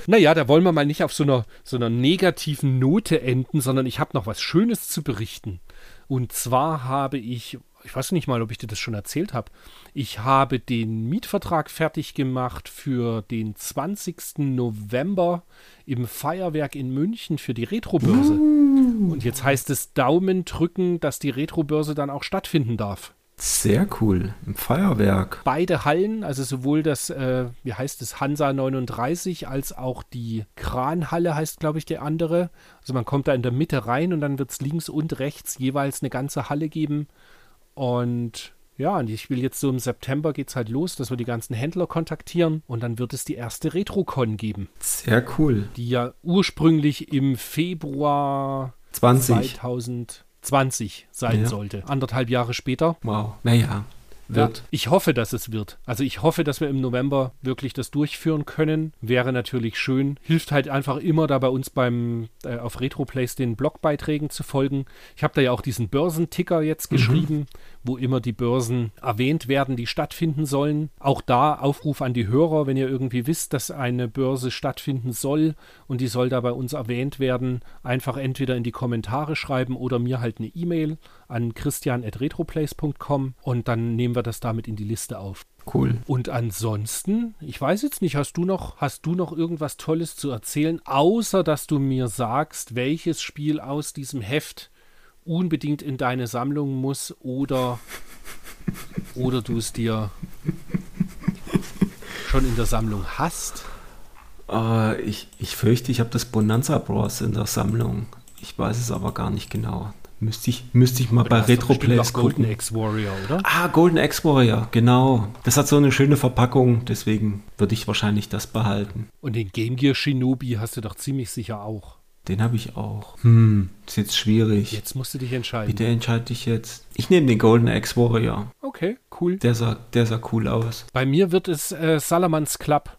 naja, da wollen wir mal nicht auf so einer, so einer negativen Note enden, sondern ich habe noch was Schönes zu berichten. Und zwar habe ich, ich weiß nicht mal, ob ich dir das schon erzählt habe, ich habe den Mietvertrag fertig gemacht für den 20. November im Feuerwerk in München für die Retrobörse. Uh. Und jetzt heißt es Daumen drücken, dass die Retrobörse dann auch stattfinden darf. Sehr cool. Im Feuerwerk. Beide Hallen, also sowohl das, äh, wie heißt es, Hansa 39, als auch die Kranhalle heißt, glaube ich, der andere. Also man kommt da in der Mitte rein und dann wird es links und rechts jeweils eine ganze Halle geben. Und ja, und ich will jetzt so im September geht es halt los, dass wir die ganzen Händler kontaktieren und dann wird es die erste Retrocon geben. Sehr cool. Die ja ursprünglich im Februar 20. 2000 20 sein ja. sollte. Anderthalb Jahre später. Wow. Naja, wird. Ja, ich hoffe, dass es wird. Also ich hoffe, dass wir im November wirklich das durchführen können. Wäre natürlich schön. Hilft halt einfach immer da bei uns beim äh, auf RetroPlace den Blogbeiträgen zu folgen. Ich habe da ja auch diesen Börsenticker jetzt mhm. Wo immer die Börsen erwähnt werden, die stattfinden sollen. Auch da Aufruf an die Hörer, wenn ihr irgendwie wisst, dass eine Börse stattfinden soll und die soll da bei uns erwähnt werden, einfach entweder in die Kommentare schreiben oder mir halt eine E-Mail an christian.retroplace.com und dann nehmen wir das damit in die Liste auf. Cool. Und ansonsten, ich weiß jetzt nicht, hast du noch, hast du noch irgendwas Tolles zu erzählen, außer dass du mir sagst, welches Spiel aus diesem Heft unbedingt in deine Sammlung muss oder, oder du es dir schon in der Sammlung hast? Uh, ich, ich fürchte, ich habe das Bonanza Bros in der Sammlung. Ich weiß es aber gar nicht genau Müsste ich, müsste ich mal bei ist doch bestimmt Retroplays auch Golden gucken. X Warrior, oder? Ah, Golden X Warrior, genau. Das hat so eine schöne Verpackung, deswegen würde ich wahrscheinlich das behalten. Und den Game Gear Shinobi hast du doch ziemlich sicher auch. Den habe ich auch. Hm, ist jetzt schwierig. Jetzt musst du dich entscheiden. Bitte entscheide ich jetzt. Ich nehme den Golden X Warrior. Okay, cool. Der sah, der sah cool aus. Bei mir wird es äh, Salamans Club.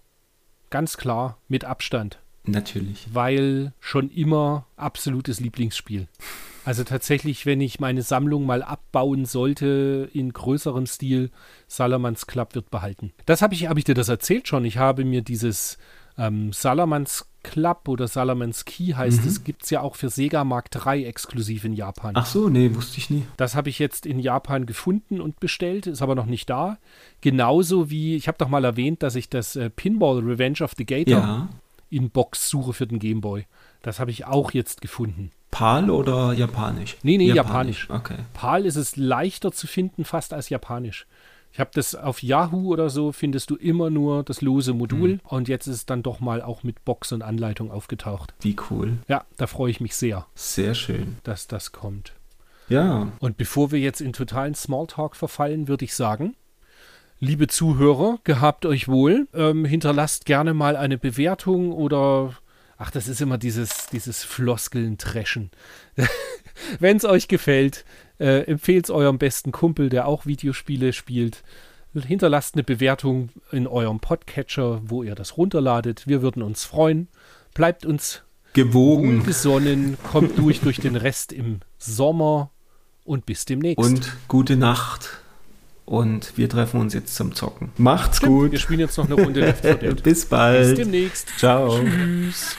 Ganz klar, mit Abstand. Natürlich. Weil schon immer absolutes Lieblingsspiel. Also tatsächlich, wenn ich meine Sammlung mal abbauen sollte in größerem Stil, Salamans Club wird behalten. Das habe ich, habe ich dir das erzählt schon. Ich habe mir dieses ähm, Salamans Club oder Salamans Key heißt es, gibt es ja auch für Sega Mark III exklusiv in Japan. Ach so, nee, wusste ich nie. Das habe ich jetzt in Japan gefunden und bestellt, ist aber noch nicht da. Genauso wie, ich habe doch mal erwähnt, dass ich das äh, Pinball Revenge of the Gator Ja. in Box suche für den Gameboy. Das habe ich auch jetzt gefunden. PAL oder japanisch? Nee, nee, japanisch. Okay. PAL ist es leichter zu finden, fast als japanisch. Ich habe das auf Yahoo oder so, findest du immer nur das lose Modul und jetzt ist es dann doch mal auch mit Box und Anleitung aufgetaucht. Wie cool. Ja, da freue ich mich sehr, Sehr schön. dass das kommt. Ja. Und bevor wir jetzt in totalen Smalltalk verfallen, würde ich sagen, liebe Zuhörer, gehabt euch wohl. Ähm, hinterlasst gerne mal eine Bewertung oder, ach, das ist immer dieses, dieses Floskeln-Treschen. [LAUGHS] Wenn es euch gefällt, äh, empfehlt es eurem besten Kumpel, der auch Videospiele spielt. Hinterlasst eine Bewertung in eurem Podcatcher, wo ihr das runterladet. Wir würden uns freuen. Bleibt uns Gewogen. gesonnen, kommt durch durch den Rest im Sommer und bis demnächst. Und gute Nacht. Und wir treffen uns jetzt zum Zocken. Macht's Stimmt, Wir gut. spielen jetzt noch eine Runde Left 4 Dead. Bis [LAUGHS] Bis bald. demnächst. Ciao. Tschüss.